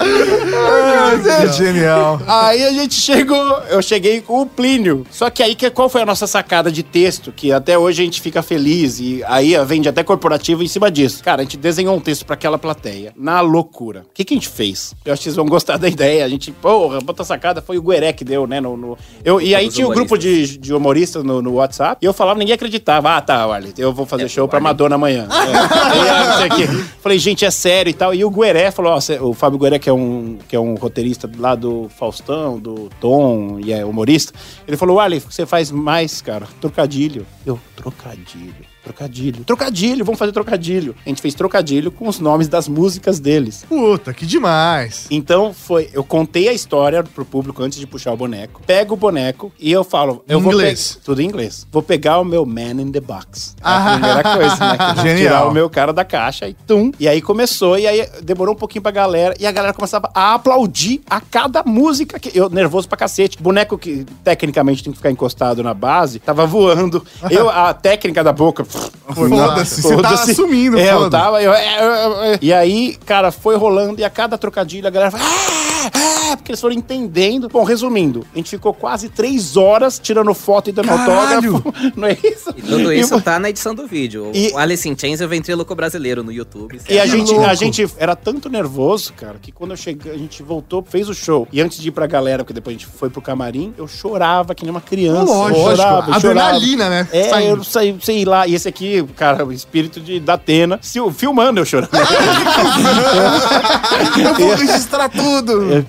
É genial. Aí a gente chegou, eu cheguei com o Plínio. Só que aí, que, qual foi a nossa sacada de texto? Que até hoje a gente fica feliz e aí vende até corporativo em cima disso. Cara, a gente desenhou um texto pra aquela plateia, na loucura. O que, que a gente fez? Eu acho que vocês vão gostar da ideia. A gente, porra, bota sacada, foi o Gueré que deu, né? No, no- eu, e aí tinha o grupo de, de humoristas no, no WhatsApp e eu falava, ninguém acreditava. Ah, tá, Arley, eu vou fazer É, show pra. Madonna amanhã. É. E aí. Falei, gente, é sério e tal. E o Gueré falou, ó, o Fábio Gueré, que é um, que é um roteirista lá do Faustão, do Tom, e é humorista, ele falou, Arley, você faz mais, cara, trocadilho. Eu, trocadilho. Trocadilho. Trocadilho, vamos fazer trocadilho. A gente fez trocadilho com os nomes das músicas deles. Puta, que demais. Então foi, eu contei a história pro público antes de puxar o boneco. Pego o boneco e eu falo, eu vou Inglês. tudo em inglês. Vou pegar o meu man in the box. É Ah. a primeira coisa, né? Que Genial. Tirar o meu cara da caixa e tum. E aí começou e aí demorou um pouquinho pra galera e a galera começava a aplaudir a cada música que eu nervoso pra cacete. Boneco que tecnicamente tem que ficar encostado na base, tava voando. Eu a técnica da boca Foda-se, você tá assumindo, É, eu foda-se. tava. eu- é, é, é. E aí, cara, foi rolando e a cada trocadilho a galera fala. "Ah, ah", porque eles foram entendendo. Bom, resumindo, a gente ficou quase três horas tirando foto e dando Caralho! autógrafo. Não é isso? E tudo isso E- tá na edição do vídeo. E- O Alice in Chains é o ventríloco brasileiro no YouTube. E a Que gente, louco. a gente era tanto nervoso, cara, que quando eu cheguei, a gente voltou, fez o show. E antes de ir pra galera, porque depois a gente foi pro camarim, eu chorava que nem uma criança. Lógico, eu chorava, eu adrenalina, né? É, Saindo. eu saí, sei lá. E esse aqui, cara, o espírito de, da Atena, se- filmando eu chorando. Eu vou registrar tudo. Eu,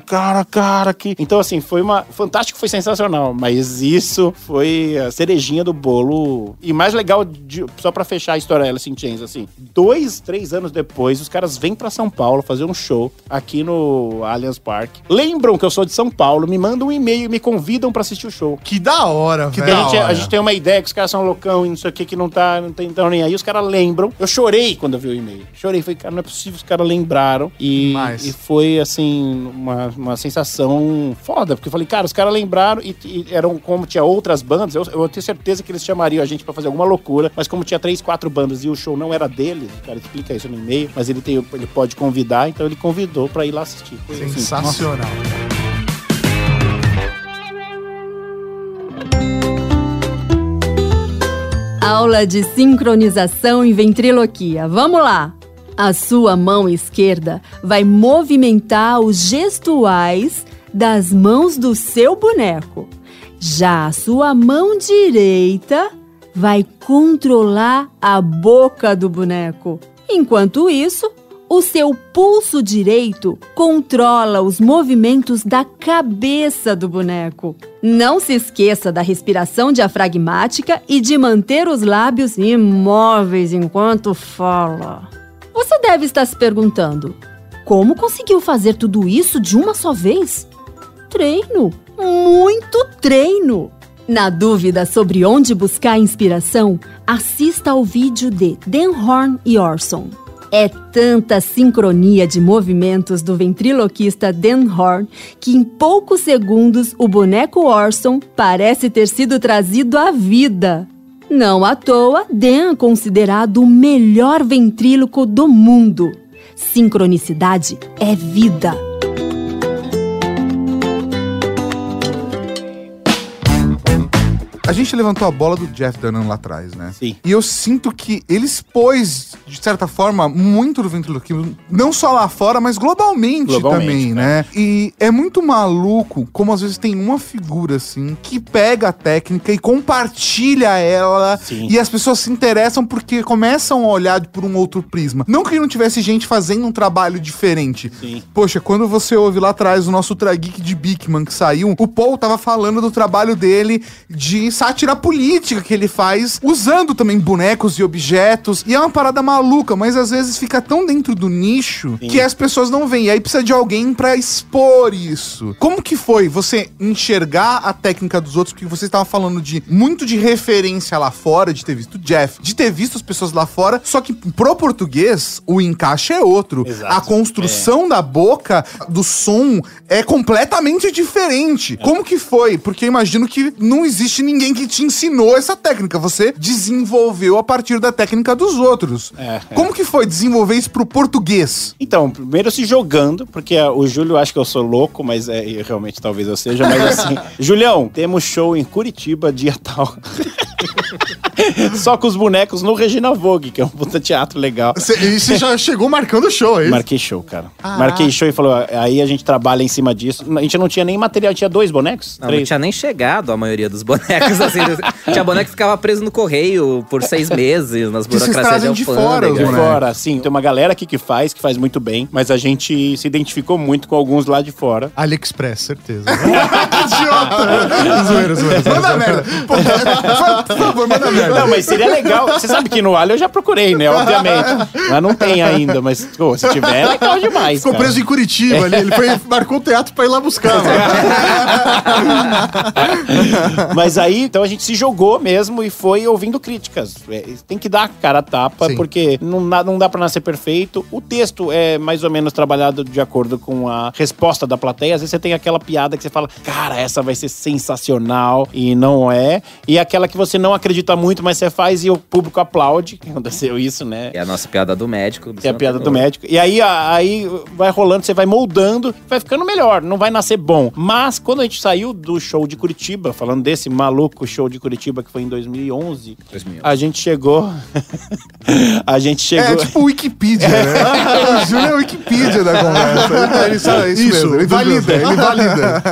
Cara, cara, cara, que. Então, assim, foi uma. Fantástico, foi sensacional. Mas isso foi a cerejinha do bolo. E mais legal, de- só pra fechar a história Alice in Chains, assim. Dois, três anos depois, os caras vêm pra São Paulo fazer um show aqui no Allianz Parque. Lembram que eu sou de São Paulo, me mandam um e-mail e me convidam pra assistir o show. Que da hora, Que velho. a, gente, a gente tem uma ideia que os caras são loucão e não sei o que, que não tá, não tem então nem aí. Os caras lembram. Eu chorei quando eu vi o e-mail. Chorei, falei, cara, não é possível, os caras lembraram. E, e foi, assim, uma, uma sensação foda, porque eu falei, cara, os caras lembraram e, e eram como tinha outras bandas, eu, eu tenho certeza que eles chamariam a gente pra fazer alguma loucura, mas como tinha três, quatro bandas e o show não era deles, o cara explica isso no e-mail, mas ele, tem, ele pode convidar, então ele convidou pra ir lá assistir. Foi, assim, Sensacional. Aula de sincronização em ventriloquia. Vamos lá! A sua mão esquerda vai movimentar os gestuais das mãos do seu boneco. Já a sua mão direita vai controlar a boca do boneco. Enquanto isso, o seu pulso direito controla os movimentos da cabeça do boneco. Não se esqueça da respiração diafragmática e de manter os lábios imóveis enquanto fala. Você deve estar se perguntando: como conseguiu fazer tudo isso de uma só vez? Treino, muito treino. Na dúvida sobre onde buscar inspiração, assista ao vídeo de Dan Horn e Orson. É tanta sincronia de movimentos do ventriloquista Dan Horn que em poucos segundos o boneco Orson parece ter sido trazido à vida. Não à toa, Dan é considerado o melhor ventríloco do mundo. Sincronicidade é vida. Gente levantou a bola do Jeff Dunham lá atrás, né? Sim. E eu sinto que ele expôs, de certa forma, muito do ventriloquismo, não só lá fora, mas globalmente, Globalmente, também, né? né? E é muito maluco como às vezes tem uma figura assim que pega a técnica e compartilha ela Sim. e as pessoas se interessam porque começam a olhar por um outro prisma. Não que não tivesse gente fazendo um trabalho diferente. Sim. Poxa, quando você ouve lá atrás o nosso Ultra Geek de Bigman que saiu, o Paul tava falando do trabalho dele de sátira política que ele faz, usando também bonecos e objetos. E é uma parada maluca, mas às vezes fica tão dentro do nicho Sim. que as pessoas não veem. E aí precisa de alguém pra expor isso. Como que foi você enxergar a técnica dos outros? Porque você estava falando de muito de referência lá fora, de ter visto Jeff, de ter visto as pessoas lá fora, só que pro português o encaixe é outro. Exato. A construção da boca, do som, é completamente diferente. Como que foi? Porque eu imagino que não existe ninguém que que te ensinou essa técnica. Você desenvolveu a partir da técnica dos outros. É, é. Como que foi desenvolver isso pro português? Então, primeiro se jogando, porque ah, o Júlio acha que eu sou louco, mas é, realmente talvez eu seja, mas assim, Julião, temos show em Curitiba, dia tal. Só com os bonecos no Regina Vogue, que é um puta teatro legal. Cê- E você já chegou marcando o show, é isso? Marquei show, cara. Marquei show e falou: aí a gente trabalha em cima disso. A gente não tinha nem material, tinha dois bonecos? Não, não tinha nem chegado a maioria dos bonecos. Assim, tinha boneco que ficava preso no correio por seis meses, nas burocracias trazem de fora de fora, sim. Tem uma galera aqui que faz, que faz muito bem, mas a gente se identificou muito com alguns lá de fora. AliExpress, certeza. que idiota! zoeira, zoeira, zoeira. Manda merda. Por favor, manda merda. Não, mas seria legal. Você sabe que no Alho eu já procurei, né? Obviamente. Mas não tem ainda. Mas, pô, se tiver, é legal demais. Ficou cara. preso em Curitiba ali. Ele foi, marcou o teatro pra ir lá buscar. mano. Mas aí, então a gente se jogou mesmo e foi ouvindo críticas. É, tem que dar cara a tapa, Sim. porque não dá, não dá pra nascer perfeito. O texto é mais ou menos trabalhado de acordo com a resposta da plateia. Às vezes você tem aquela piada que você fala, cara, essa vai ser sensacional, e não é. E aquela que você não acredita muito, mas você faz e o público aplaude. Aconteceu isso, né? É a nossa piada do médico. do Que é a piada do médico. E aí, aí vai rolando, você vai moldando, vai ficando melhor, não vai nascer bom. Mas quando a gente saiu do show de Curitiba, falando desse maluco show de Curitiba que foi em 2011, 2011. a gente chegou. a gente chegou. É tipo Wikipedia, né? o Júlio é Wikipedia da conversa. Ele só, isso, Isso, mesmo, ele valida, ele valida.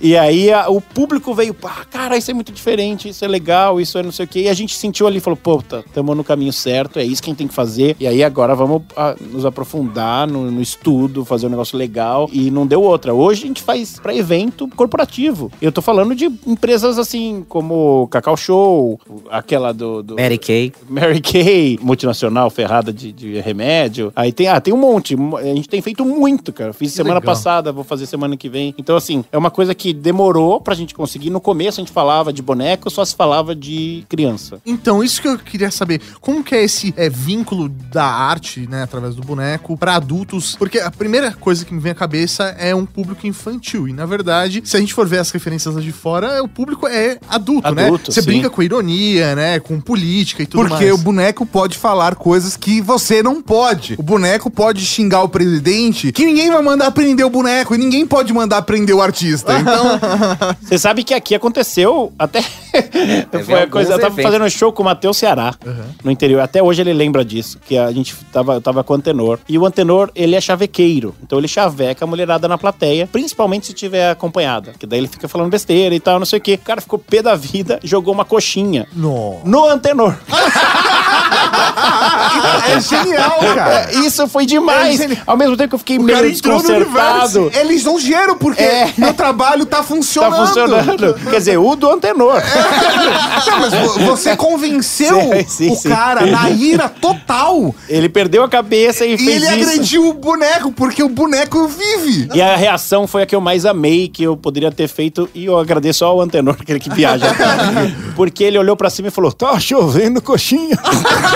E aí a- o público veio, pá, cara, isso é muito diferente, isso é legal, isso é não sei o quê. E a gente sentiu ali, falou, pô, tá, tamo no caminho certo, é isso que a gente tem que fazer. E aí agora vamos ah, nos aprofundar no, no estudo, fazer um negócio legal. E não deu outra. Hoje a gente faz pra evento corporativo. Eu tô falando de empresas assim, como Cacau Show, aquela do... do Mary Kay. Mary Kay, multinacional ferrada de, de remédio. Aí tem, ah, tem um monte. A gente tem feito muito, cara. Fiz semana legal. passada, vou fazer semana que vem. Então, assim, é uma coisa que demorou pra gente conseguir. No começo a gente falava de boneco, só se falava de criança. Então, isso que eu queria saber. Como que é esse é, vínculo da arte, né, através do boneco, pra adultos? Porque a primeira coisa que me vem à cabeça é um público infantil. E, na verdade, se a gente for ver as referências lá de fora, o público é adulto, né? Adulto, Você sim. brinca com ironia, né? Com política e tudo Porque mais. o boneco pode falar coisas que você não pode. O boneco pode xingar o presidente, que ninguém vai mandar prender o boneco e ninguém pode mandar prender o artista. Então, Você sabe que aqui aconteceu até. Foi a coisa. Eu tava eventos. fazendo um show com o Matheus Ceará no interior. Até hoje ele lembra disso. Que a gente tava, eu tava com o Antenor. E o Antenor, ele é chavequeiro. Então ele chaveca a mulherada na plateia, principalmente se tiver acompanhada. Que daí ele fica falando besteira e tal, não sei o quê. O cara ficou pé da vida, jogou uma coxinha Não. no Antenor. é genial, cara. Isso foi demais. É. Ao mesmo tempo que eu fiquei O meio cara desconcertado. Eles não dinheiro porque É. meu trabalho tá funcionando. Tá funcionando. Quer dizer, o do Antenor. Não, mas vo- você convenceu Sim, sim, o sim. cara na ira total. Ele perdeu a cabeça e, E fez ele isso. agrediu o boneco, porque o boneco vive. E a reação foi a que eu mais amei, que eu poderia ter feito, e eu agradeço ao Antenor, aquele que viaja. Porque ele olhou pra cima e falou: tá chovendo coxinha.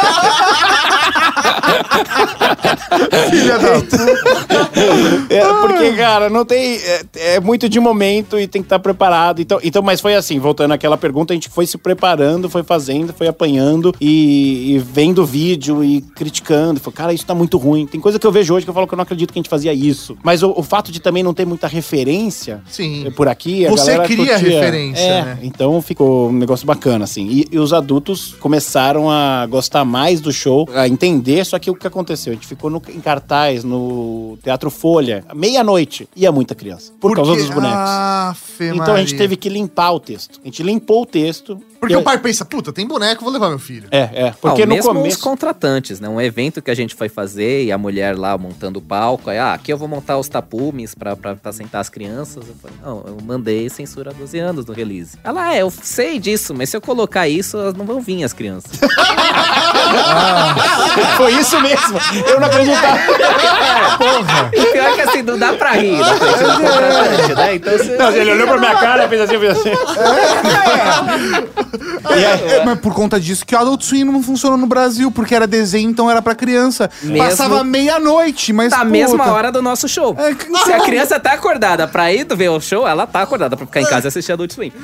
Filha da É, porque, cara, não tem. É, é muito de momento e tem que estar preparado. Então, então, mas foi assim, voltando àquela pergunta, a gente foi se preparando, foi fazendo, foi apanhando e, e vendo vídeo e criticando. Falei, cara, isso tá muito ruim. Tem coisa que eu vejo hoje que eu falo que eu não acredito que a gente fazia isso. Mas o, o fato de também não ter muita referência Sim. é, por aqui, Você cria curtia. referência, É, né? então ficou um negócio bacana, assim. E, e os adultos começaram a gostar mais do show, a entender, só que o que aconteceu? A gente ficou no- em cartaz, no Teatro Folha, meia-noite, ia muita criança, por causa dos bonecos. Afe então a gente teve que limpar o texto. A gente limpou o texto. Porque o pai pensa, puta, tem boneco, vou levar meu filho. É, é. Porque Ah, no mesmo começo... os contratantes, né? Um evento que a gente foi fazer e a mulher lá montando o palco. Aí, ah, aqui eu vou montar os tapumes pra, pra, pra sentar as crianças. Eu falei, não, eu mandei censura 12 anos no release. Ela, é, eu sei disso, mas se eu colocar isso, elas não vão vir as crianças. Foi isso mesmo. Eu não acreditava. E pior é que assim, não dá pra rir frente do contratante, né? Então você. Não, ele olhou pra minha cara, fez assim, fez assim. E aí- É, mas por conta disso que o Adult Swim não funcionou no Brasil, porque era desenho, então era pra criança. Mesmo- Passava meia-noite, mas. Tá a puta, mesma hora do nosso show. É, Se a criança tá acordada pra ir ver o show, ela tá acordada pra ficar em casa e assistir Adult Swim.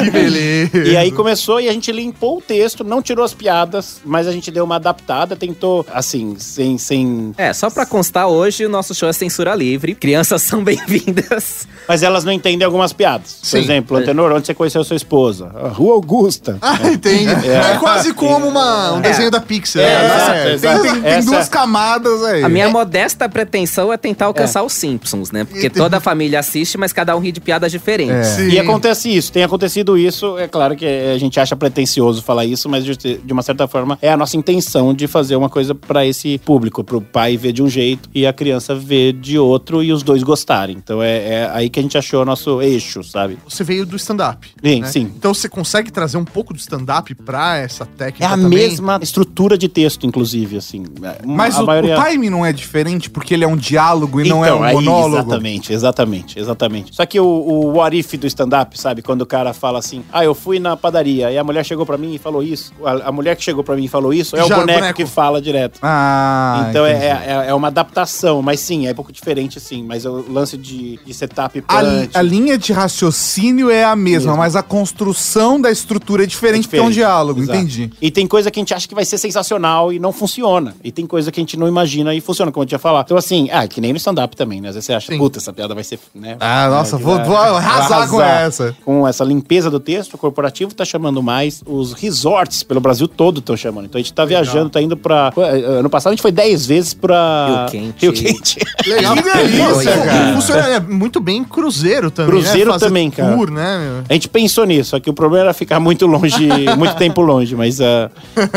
Que beleza. E aí começou e a gente limpou o texto, não tirou as piadas, mas a gente deu uma adaptada, tentou, assim, sem. sem... É, só pra constar, hoje o nosso show é censura livre. Crianças são bem-vindas. Mas elas não entendem algumas piadas. Por Sim. exemplo, Antenor, onde você conheceu sua esposa? A Rua Augusta. Ah, entendi. É, quase como uma, um desenho da Pixar. É, né? É, tem, tem- tem duas camadas aí. A minha modesta pretensão é tentar alcançar os Simpsons, né? Porque toda a família assiste, mas cada um ri de piadas diferentes. É. Sim. E acontece isso, tem acontecido isso. É claro que a gente acha pretencioso falar isso, mas de de uma certa forma é a nossa intenção de fazer uma coisa pra esse público, pro pai ver de um jeito e a criança ver de outro e os dois gostarem. Então é, é aí que a gente achou o nosso eixo, sabe? Você veio do stand-up. Sim, né? sim. Então você consegue trazer um pouco do stand-up pra essa técnica É a também? mesma estrutura de texto, inclusive, assim. Mas o, maioria- o timing não é diferente, porque ele é um diálogo e não é Então, um aí, monólogo. Exatamente, exatamente, exatamente. Só que o, o what if do stand-up, sabe? Quando o cara fala assim, ah, eu fui na padaria e a mulher chegou pra mim e falou isso. A, a mulher que chegou pra mim e falou isso é o Já, o boneco, boneco. que fala direto. Ah, então é, é, é uma adaptação, mas sim, é um pouco diferente, sim. Mas o lance de, de setup A, punch, a linha de raciocínio é a mesma, Mesmo. mas a construção da estrutura é diferente, porque é um diferente. diálogo, Exato. entendi. E tem coisa que a gente acha que vai ser sensacional e não funciona. E tem coisa que a gente não imagina e funciona, como eu tinha falado. Então, assim, ah, que nem no stand-up também, né? Às vezes você acha, Sim. puta, essa piada vai ser, né? Ah, nossa, vai- vou- vai- vou arrasar vai com essa. Com essa limpeza do texto, o corporativo tá chamando mais. Os resorts pelo Brasil todo estão chamando. Então a gente tá viajando, tá indo pra. Ano passado a gente foi 10 vezes pra. Rio Quente. Rio Quente. Legal. Que delícia, cara. Funciona é, muito bem em cruzeiro também, Cruzeiro né? Também, cara. Tour, né? A gente pensou nisso, só que o problema era ficar muito longe, muito tempo longe, mas, ah,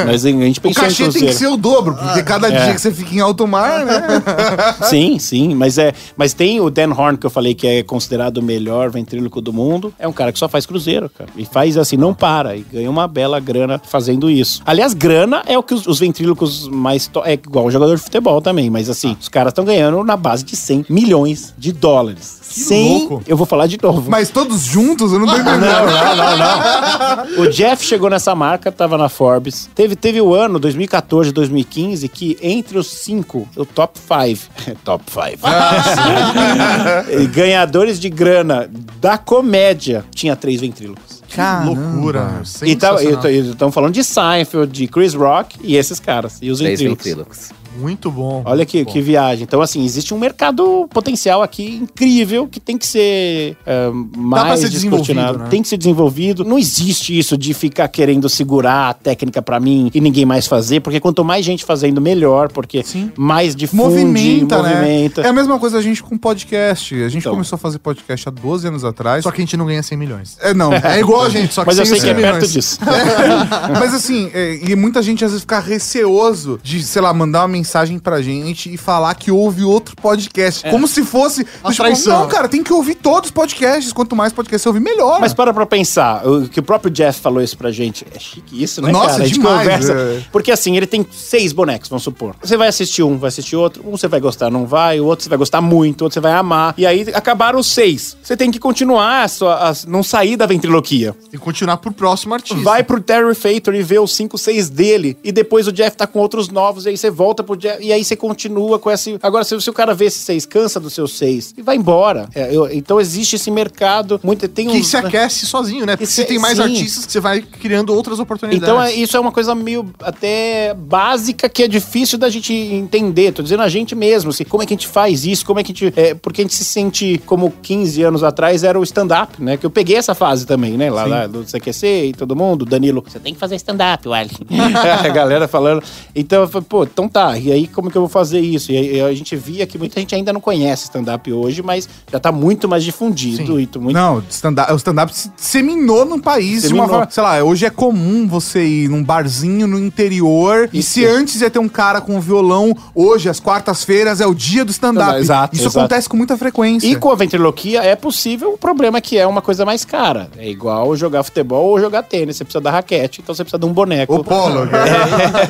mas a gente O pensou em cachê tem que ser o dobro, porque cada É. dia que você fica em alto mar, né? Sim, sim, mas é, mas tem o Dan Horn que eu falei que é considerado o melhor ventríloco do mundo. É um cara que só faz cruzeiro, cara. E faz assim, não para e ganha uma bela grana fazendo isso. Aliás, grana é o que os, os ventrílocos mais to- é igual o jogador de futebol também, mas assim, os caras estão ganhando na base de 100 milhões de dólares. 100, louco. eu vou falar de novo. Mas todos juntos, eu não tô entendendo. Não, não, não, não. O Jeff chegou nessa marca, tava na Forbes. Teve, teve o ano, 2014, 2015, que entre os cinco, o top five. top five. E ganhadores de grana da comédia, tinha três ventrílocos. Que loucura. E tá, Sensacional. estamos falando de Seinfeld, de Chris Rock e esses caras. E os ventrílocos. Muito bom. Olha que, que viagem. Então, assim, existe um mercado potencial aqui incrível que tem que ser é, mais ser descortinado. desenvolvido, né? Tem que ser desenvolvido. Não existe isso de ficar querendo segurar a técnica pra mim e ninguém mais fazer, porque quanto mais gente fazendo, melhor, porque Sim. mais difunde, Movimenta, movimenta. né? É a mesma coisa a gente com podcast. A gente Então. começou a fazer podcast há 12 anos atrás. Só que a gente não ganha 100 milhões. É, não. É igual a gente, só que Mas eu sei que é 100 perto milhões. disso. Mas assim, é, e muita gente às vezes fica receoso de, sei lá, mandar uma mensagem pra gente e falar que ouve outro podcast. Como se fosse. Uma tipo, traição. não, cara, tem que ouvir todos os podcasts. Quanto mais podcast você ouvir, melhor. Mas para pra pensar, o que o próprio Jeff falou isso pra gente. É chique isso, né, Nossa, cara? A gente demais, conversa. é. Porque assim, ele tem seis bonecos, vamos supor. Você vai assistir um, vai assistir outro. Um você vai gostar, não vai. O outro você vai gostar muito, o outro você vai amar. E aí acabaram os seis. Você tem que continuar, a sua, a- não sair da ventriloquia. Tem que continuar pro próximo artista. Vai pro Terry Fator e vê os cinco, seis dele. E depois o Jeff tá com outros novos. E aí você volta pro Jeff. E aí você continua com esse. Agora, se, se o cara vê esses seis, cansa dos seus seis e vai embora. É, eu- então existe esse mercado. Muito, tem Que uns- se aquece sozinho, né? Porque se tem mais sim. artistas, você vai criando outras oportunidades. Então, é, isso é uma coisa meio até básica que é difícil da gente entender. Tô dizendo a gente mesmo, assim, como é que a gente faz isso, como é que a gente. É, porque a gente se sente como 15 anos atrás era o stand-up, né? Que eu peguei essa fase também, né? Lá, lá do CQC e todo mundo, Danilo, você tem que fazer stand-up, Wally. a galera falando. Então, eu falei, pô, então tá, e aí como que eu vou fazer isso? E a gente via que muita gente ainda não conhece stand-up hoje, mas já tá muito mais difundido e muito Não, stand-up- o stand-up se disseminou no país de uma forma. Sei lá, hoje é comum você ir num barzinho no interior. E Isso. se antes ia ter um cara com violão, hoje, às quartas-feiras, é o dia do stand-up. Exato, Isso exato. acontece com muita frequência. E com a ventriloquia é possível, o problema é que é uma coisa mais cara. É igual jogar futebol ou jogar tênis. Você precisa da raquete, então você precisa de um boneco. O polo.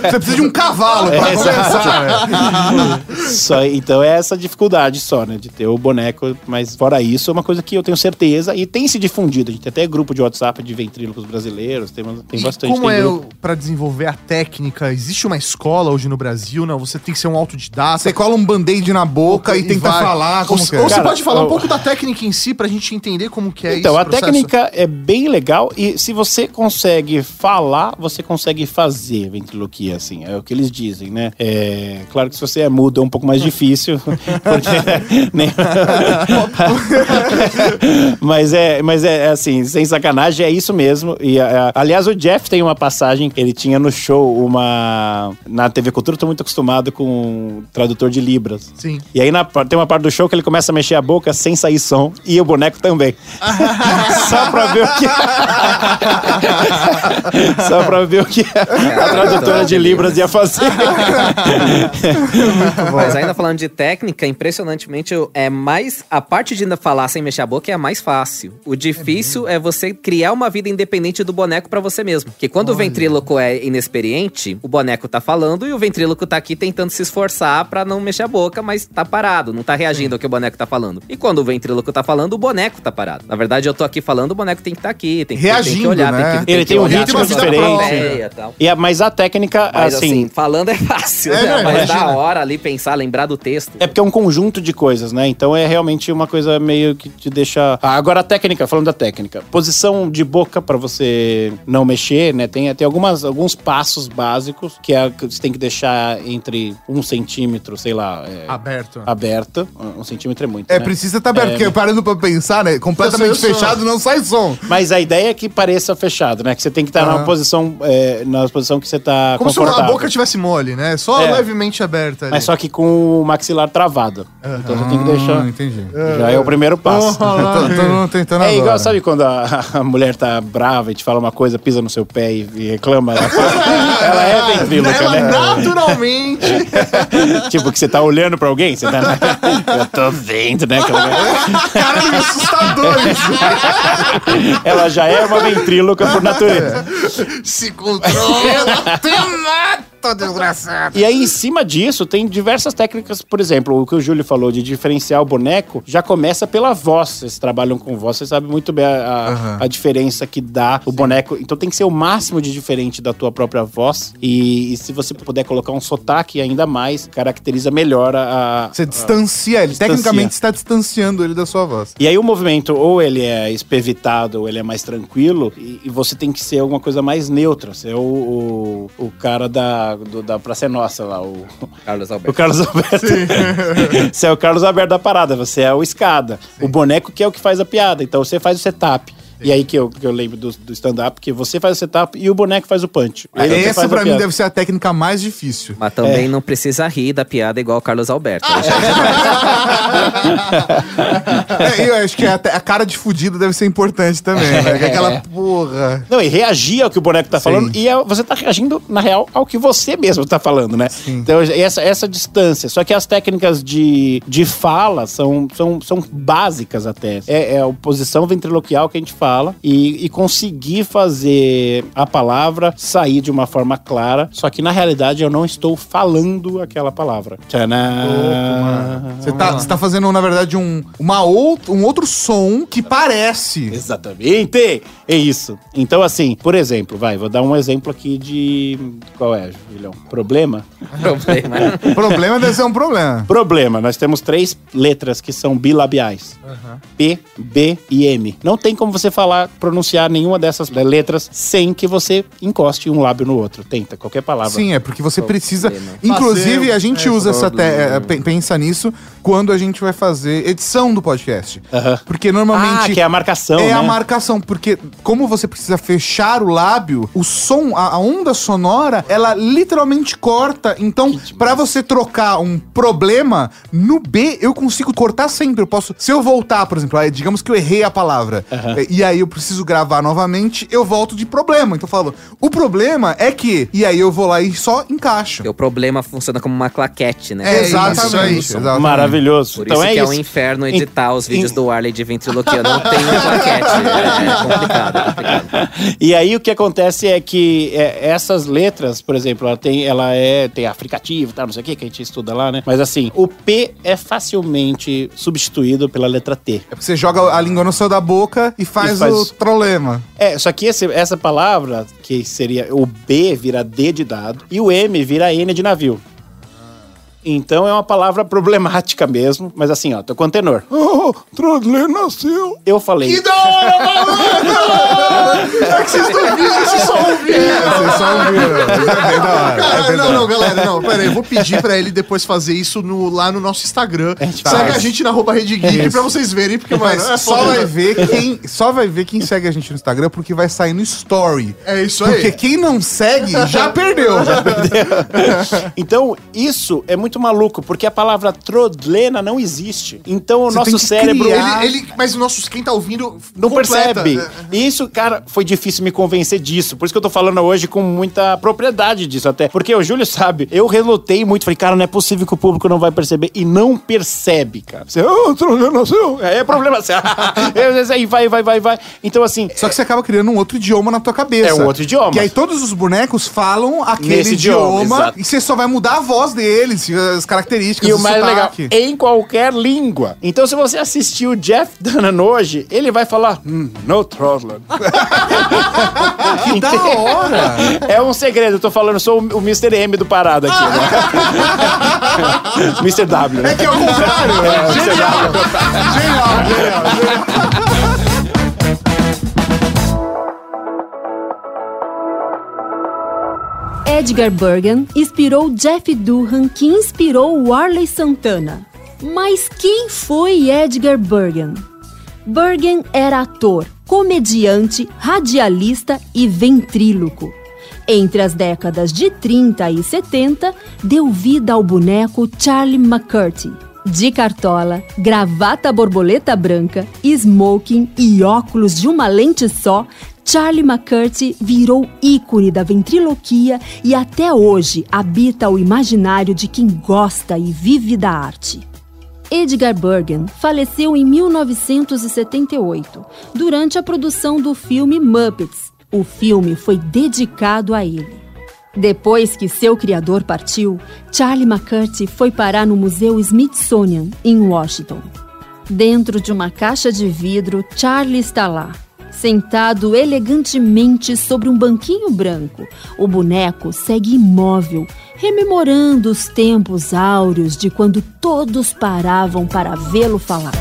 Você precisa de um cavalo pra É, começar. Né? Só, então é essa dificuldade só, né? De ter o boneco. Mas fora isso, é uma coisa que eu tenho certeza e tem se difundido. A gente tem até grupo de WhatsApp de ventrílocos brasileiros, tem, tem E bastante. como tem é pra desenvolver a técnica? Existe uma escola hoje no Brasil? Não, você tem que ser um autodidata. Você cola um band-aid na boca e, tenta vai. falar como ou, que ou é. você Cara, pode falar um pouco da técnica em si pra gente entender como que é Então, isso. a técnica é bem legal e se você consegue falar, você consegue fazer ventriloquia, assim. É o que eles dizem, né? É, claro que se você é mudo é um pouco mais difícil, porque... nem- mas é, mas é assim, sem sacanagem, é isso mesmo. E, a- a- aliás, o Jeff tem uma passagem, ele tinha no show uma... Na TV Cultura, eu tô muito acostumado com tradutor de Libras. Sim. E aí na, tem uma parte do show que ele começa a mexer a boca sem sair som e o boneco também. Só pra ver o que. Só pra ver o que a tradutora de Libras ia fazer. Mas ainda falando de técnica, impressionantemente é mais. A parte de ainda falar sem mexer a boca é a mais fácil. O difícil é, você criar uma vida independente do boneco pra você mesmo. Porque quando o ventríloco é inexperiente, o boneco tá falando e o ventríloco tá aqui tentando se esforçar pra não mexer a boca, mas tá parado, não tá reagindo ao que o boneco tá falando. E quando o ventríloco tá falando, o boneco tá parado. Na verdade, eu tô aqui falando, o boneco tem que estar aqui, tem que, tem que Reagindo, olhar, né? tem que, Ele tem que um olhar ritmo diferente. e tal. E a- mas a técnica, Mas assim, assim. falando é fácil, É, né? Né? Mas Imagina. da hora ali pensar, lembrar do texto. É porque é um conjunto de coisas, né? Então é realmente uma coisa meio que te deixa. Ah, agora a técnica, falando da técnica. Posição de boca pra você não mexer, né? Tem, tem algumas, alguns passos básicos que, é, que você tem que deixar entre um centímetro, sei lá, é, Aberto. aberto. Um centímetro é muito. É, né? precisa estar aberto, É, porque parando pra pensar, né? Completamente Eu sei, eu sou- fechado, não sai som. Mas a ideia é que pareça fechado, né? Que você tem que estar Ah. numa posição, é, na posição que você tá Como se a boca tivesse mole, né? Só É. levemente aberta ali. Mas só que com o maxilar travado. Então você tem que deixar. Ah, entendi. Já é o primeiro passo. Tô, tentando É igual, sabe quando a, a mulher tá brava e te fala uma coisa, pisa no seu pé e, e reclama? Ela, ela é ventríloca, né? naturalmente. tipo, que você tá olhando pra alguém, você tá. Eu tô vendo, né? Caralho, assustador isso. Ela já é uma ventríloca por natureza. Se controla. Te desgraçado. E aí, em cima disso, tem diversas técnicas, por exemplo, o que o Júlio falou de diferenciar o boneco, já começa pela voz. Vocês trabalham com voz, vocês sabem muito bem a, a- Aham. a diferença que dá o boneco. Então tem que ser o máximo de diferente da tua própria voz. E, e se você puder colocar um sotaque ainda mais, caracteriza melhor a. a- Você distancia ele. Distancia. Tecnicamente, você tá distanciando ele da sua voz. E aí o movimento, ou ele é espevitado, ou ele é mais tranquilo, e, e você tem que ser alguma coisa mais neutra. Você é o, o, o cara da, do- da Praça é Nossa lá, o, Carlos o Alberto. Carlos Alberto. você é o Carlos Alberto da parada, você é o escada. O boneco que é o que faz a piada. Então você faz o setup. E aí que eu, que eu lembro do, do stand-up, que você faz o setup e o boneco faz o punch. Ele é que Essa, pra mim, deve ser a técnica mais difícil. Mas também não precisa rir da piada igual o Carlos Alberto. é, eu acho que a, a cara de fudido deve ser importante também, né? Que é aquela porra. Não, e reagir ao que o boneco tá Sim. falando. E é- você tá reagindo, na real, ao que você mesmo tá falando, né? Então, essa, essa distância. Só que as técnicas de, de fala são, são, são básicas até. É, é a posição ventriloquial que a gente fala e, e conseguir fazer a palavra sair de uma forma clara. Só que, na realidade, eu não estou falando aquela palavra. Tcharam! Você tá, você tá fazendo, na verdade, um, uma out, um outro som que parece. Exatamente! É isso. Então, assim, por exemplo, vai, vou dar um exemplo aqui de. Qual é, Julião? Problema? Problema. O problema deve ser um problema. Problema, nós temos três letras que são bilabiais: P, B e M. Não tem como você falar, pronunciar nenhuma dessas letras sem que você encoste um lábio no outro. Tenta, qualquer palavra. Sim, é porque você precisa. Problema. Inclusive, a gente é, usa essa. te- problema. é, pe- pensa nisso quando a gente vai fazer edição do podcast. Aham. Porque normalmente. Ah, que é a marcação, É né? a marcação, porque como você precisa fechar o lábio, o som, a, a onda sonora, ela literalmente corta. Então, pra você trocar um problema, no B eu consigo cortar sempre. Eu posso. Se eu voltar, por exemplo, aí, digamos que eu errei a palavra, e, e aí eu preciso gravar novamente, eu volto de problema. Então eu falo, o problema é que. E aí eu vou lá e só encaixo. Porque o problema funciona como uma claquete, né? É, exatamente, exatamente. Maravilhoso. Por então isso é que é isso. um inferno editar os Em- vídeos do Arley de ventriloquia. Não tem claquete. É complicado, é complicado. E aí o que acontece é que é, essas letras, por exemplo, ela tem, ela é, tem africativo, tá, não sei o que, que a gente estuda lá, né? Mas assim, o P é facilmente substituído pela letra T. É porque você joga a língua no céu da boca e faz, E faz- o problema. É, só que esse- essa palavra, que seria o B vira D de dado e o M vira N de navio. Então é uma palavra problemática mesmo, mas assim, ó, tô com o tenor. Oh, Trodley nasceu. Eu falei. Que da hora, maluco! É que vocês não viram, vocês só ouviram. Vocês só ouviram. É bem da hora. É Cara, da não, não, galera, não, pera aí, eu vou pedir pra ele depois fazer isso no- lá no nosso Instagram. gente Segue faz. a gente na arroba Rede Geek pra vocês verem, porque, Mas é só foda. vai ver quem só vai ver quem segue a gente no Instagram porque vai sair no story. É isso aí. Porque quem não segue já perdeu. Então, isso é muito maluco, porque a palavra trodlena não existe. Então, o Você nosso cérebro. Ele, ele, mas o nosso, quem tá ouvindo Não completa. percebe. É. E isso, cara, foi difícil me convencer disso. Por isso que eu tô falando hoje com muita propriedade disso até. Porque o Júlio sabe, eu relutei muito. Falei, cara, não é possível que o público não vai perceber. E não percebe, cara. Você, oh, trodlena nasceu. É, é problema. Aí vai, vai, vai, vai. Então, assim. Só que você acaba criando um outro idioma na tua cabeça. É um outro idioma. Que aí todos os bonecos falam aquele Nesse idioma, idioma, e você só vai mudar a voz deles, as características, E o mais legal, sotaque. em qualquer língua. Então, se você assistir o Jeff Dunham hoje, ele vai falar, hum, no Trotland. Que da hora! É um segredo, eu tô falando, eu sou o Mr. M do Parada aqui, né? Mr. W, né? É que é o contrário. É, Mr. W. Genial, genial, genial. Edgar Bergen inspirou Jeff Durham, que inspirou Warley Santana. Mas quem foi Edgar Bergen? Bergen era ator, comediante, radialista e ventríloco. Entre as décadas de 30 e 70, deu vida ao boneco Charlie McCurdy. De cartola, gravata borboleta branca, smoking e óculos de uma lente só, Charlie McCurdy virou ícone da ventriloquia e até hoje habita o imaginário de quem gosta e vive da arte. Edgar Bergen faleceu em 1978, durante a produção do filme Muppets. O filme foi dedicado a ele. Depois que seu criador partiu, Charlie McCurdy foi parar no Museu Smithsonian, em Washington. Dentro de uma caixa de vidro, Charlie está lá, sentado elegantemente sobre um banquinho branco. O boneco segue imóvel, rememorando os tempos áureos de quando todos paravam para vê-lo falar.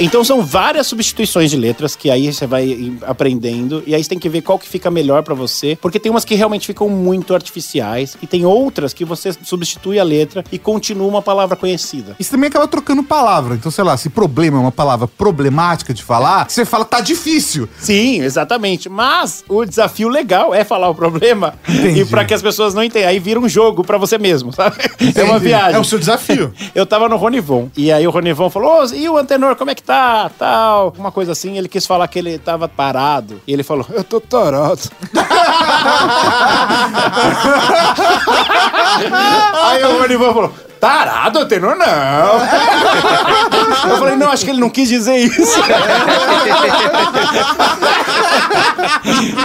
Então são várias substituições de letras que aí você vai aprendendo e aí você tem que ver qual que fica melhor pra você, porque tem umas que realmente ficam muito artificiais e tem outras que você substitui a letra e continua uma palavra conhecida. Isso também acaba trocando palavra. Então, sei lá, se problema é uma palavra problemática de falar, você fala tá difícil. Sim, exatamente. Mas o desafio legal é falar o problema Entendi. e pra que as pessoas não entendam. Aí vira um jogo pra você mesmo, sabe? É uma Entendi. viagem. É o seu desafio. Eu tava no Ronivon. E aí o Ronivon falou: e o Antenor, como é que tá? Tal. Uma coisa assim. Ele quis falar que ele tava parado. E ele falou: Eu tô tarado. aí o Ronivon falou: Tarado, Antenor? Não. eu falei: Não, acho que ele não quis dizer isso.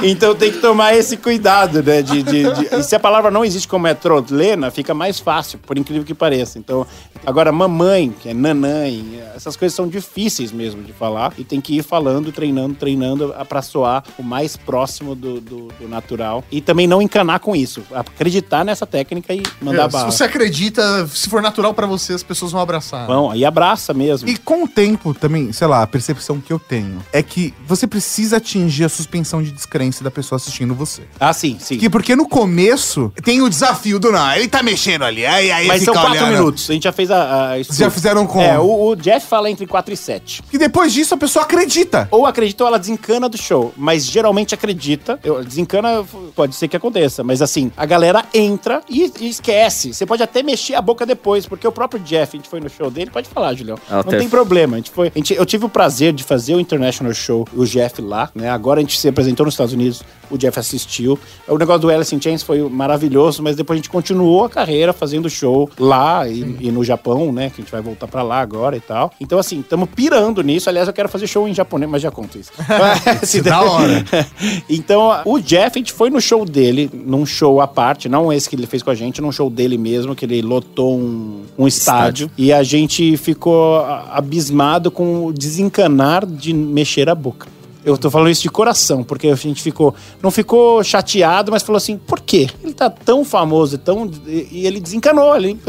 então tem que tomar esse cuidado, né? De, de- de- E se a palavra não existe como é trotlena, fica mais fácil, por incrível que pareça. Então, agora, mamãe, que é nanãe, essas coisas são difíceis mesmo de falar. E tem que ir falando, treinando, treinando pra soar o mais próximo do, do- do natural. E também não encanar com isso. Acreditar nessa técnica e mandar É, se bala. você acredita, se for natural pra você, as pessoas vão abraçar. Bom, e abraça mesmo. E com o tempo também, sei lá, a percepção que eu tenho é que você precisa atingir a suspensão de descrença da pessoa assistindo você. Ah, sim, sim. Que porque no começo tem o desafio do não, ele tá mexendo ali, aí, aí Mas são quatro olhando. minutos. A gente já fez a. a Vocês já fizeram como? É, o, o Jeff fala entre 4 e 7. E depois disso a pessoa acredita. Ou acredita ou ela desencana do show. Mas geralmente acredita. Eu, desencana pode ser que aconteça. Mas assim, a galera entra e, e esquece. Você pode até mexer a boca depois, porque o próprio Jeff, a gente foi no show dele, pode falar, Julião. Não Alter- tem problema. A gente foi. a gente- eu tive o prazer de fazer o International Show, o Jeff lá, né? Agora a gente se apresentou nos Estados Unidos, o Jeff assistiu. O negócio do Alice in Chains foi maravilhoso, mas depois a gente continuou a carreira fazendo show lá e, e no Japão, né? Que a gente vai voltar pra lá agora e tal. Então, assim, estamos pirando nisso. Aliás, eu quero fazer show em japonês, mas já conto isso. Se da hora. então, o Jeff, a gente foi no show dele, num show à parte, não esse que ele fez com a gente, num show dele mesmo, que ele lotou um, um estádio. E a gente ficou abismado com o desencanar de mexer a boca. Eu tô falando isso de coração, porque a gente ficou. Não ficou chateado, mas falou assim: por quê? Ele tá tão famoso, tão. E ele desencanou. Ele.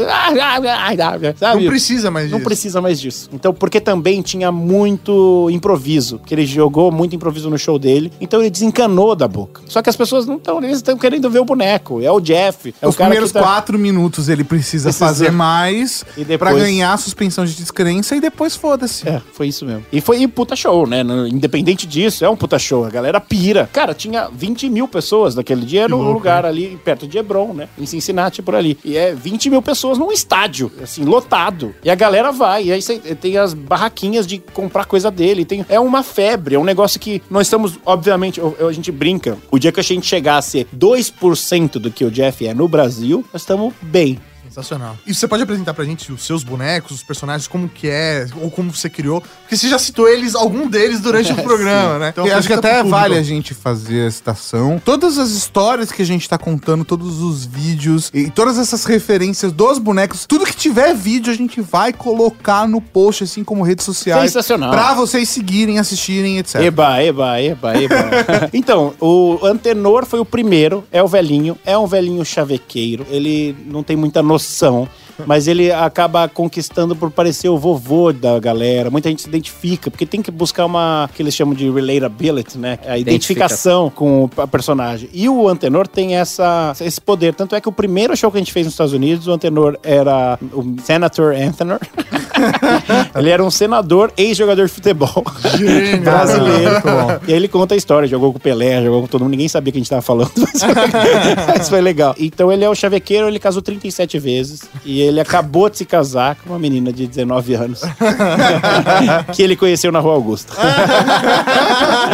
Sabe? Não precisa mais Não disso. precisa mais disso. Então, porque também tinha muito improviso, que ele jogou muito improviso no show dele, então ele desencanou da boca. Só que as pessoas não estão, eles estão querendo ver o boneco. É o Jeff, é Os o cara primeiros tá... quatro minutos ele precisa, Precisa. fazer mais E depois- pra ganhar a suspensão de descrença e depois foda-se. É, foi isso mesmo. E foi e puta show, né? Independente disso, é um puta show. A galera pira. Cara, tinha 20 mil pessoas naquele dia no lugar ali perto de Hebron, né? Em Cincinnati, por ali. E é 20 mil pessoas num estádio, assim, lotado. E a galera vai. E aí tem as barraquinhas de comprar coisa dele. Tem, é uma febre, é um negócio que nós estamos, obviamente, a gente brinca. O dia que a gente chegar a ser 2% do que o Jeff é no Brasil, nós estamos bem. Sensacional. E você pode apresentar pra gente os seus bonecos, os personagens, como que é, ou como você criou? Porque você já citou eles, algum deles durante o programa, né? Eu acho que apresenta até vale a gente fazer a citação. Todas as histórias que a gente tá contando, todos os vídeos e todas essas referências dos bonecos, tudo que tiver vídeo a gente vai colocar no post, assim como redes sociais. Sensacional. Pra vocês seguirem, assistirem, etc. Eba, eba, eba, eba. então, o Antenor foi o primeiro, é o velhinho, é um velhinho chavequeiro, ele não tem muita noção, são mas ele acaba conquistando por parecer o vovô da galera. Muita gente se identifica, porque tem que buscar uma, que eles chamam de relatability, né? A identificação com o personagem. E o Antenor tem essa, esse poder. Tanto é que o primeiro show que a gente fez nos Estados Unidos, o Antenor era o Senator Antenor. ele era um senador, ex-jogador de futebol brasileiro. E aí ele conta a história, jogou com o Pelé, jogou com todo mundo, ninguém sabia que a gente tava falando, mas foi, mas foi legal. Então ele é o chavequeiro, ele casou 37 vezes e ele acabou de se casar com uma menina de 19 anos que ele conheceu na Rua Augusta.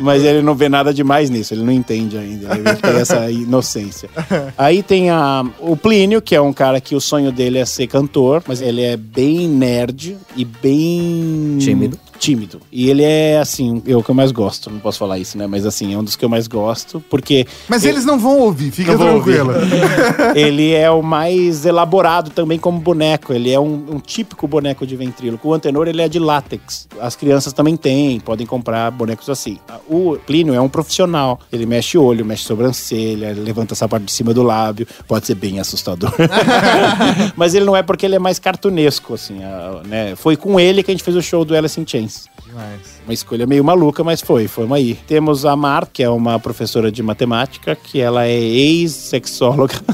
mas ele não vê nada demais nisso, ele não entende ainda, ele tem essa inocência. Aí tem a, o Plínio, que é um cara que o sonho dele é ser cantor, mas ele é bem nerd e bem Tímido. Tímido. E ele é, assim, eu que eu mais gosto. Não posso falar isso, né? Mas, assim, é um dos que eu mais gosto, porque Mas eles não vão ouvir, fica tranquilo. ele é o mais elaborado também como boneco. Ele é um, um típico boneco de ventríloco. O Antenor, ele é de látex. As crianças também têm, podem comprar bonecos assim. O Plínio é um profissional. Ele mexe olho, mexe sobrancelha, levanta essa parte de cima do lábio. Pode ser bem assustador. Mas ele não é porque ele é mais cartunesco, assim, né? Foi com ele que a gente fez o show do Alice in Chains. Demais. Uma escolha meio maluca, mas foi, foi uma aí. Temos a Mar, que é uma professora de matemática, que ela é ex-sexóloga.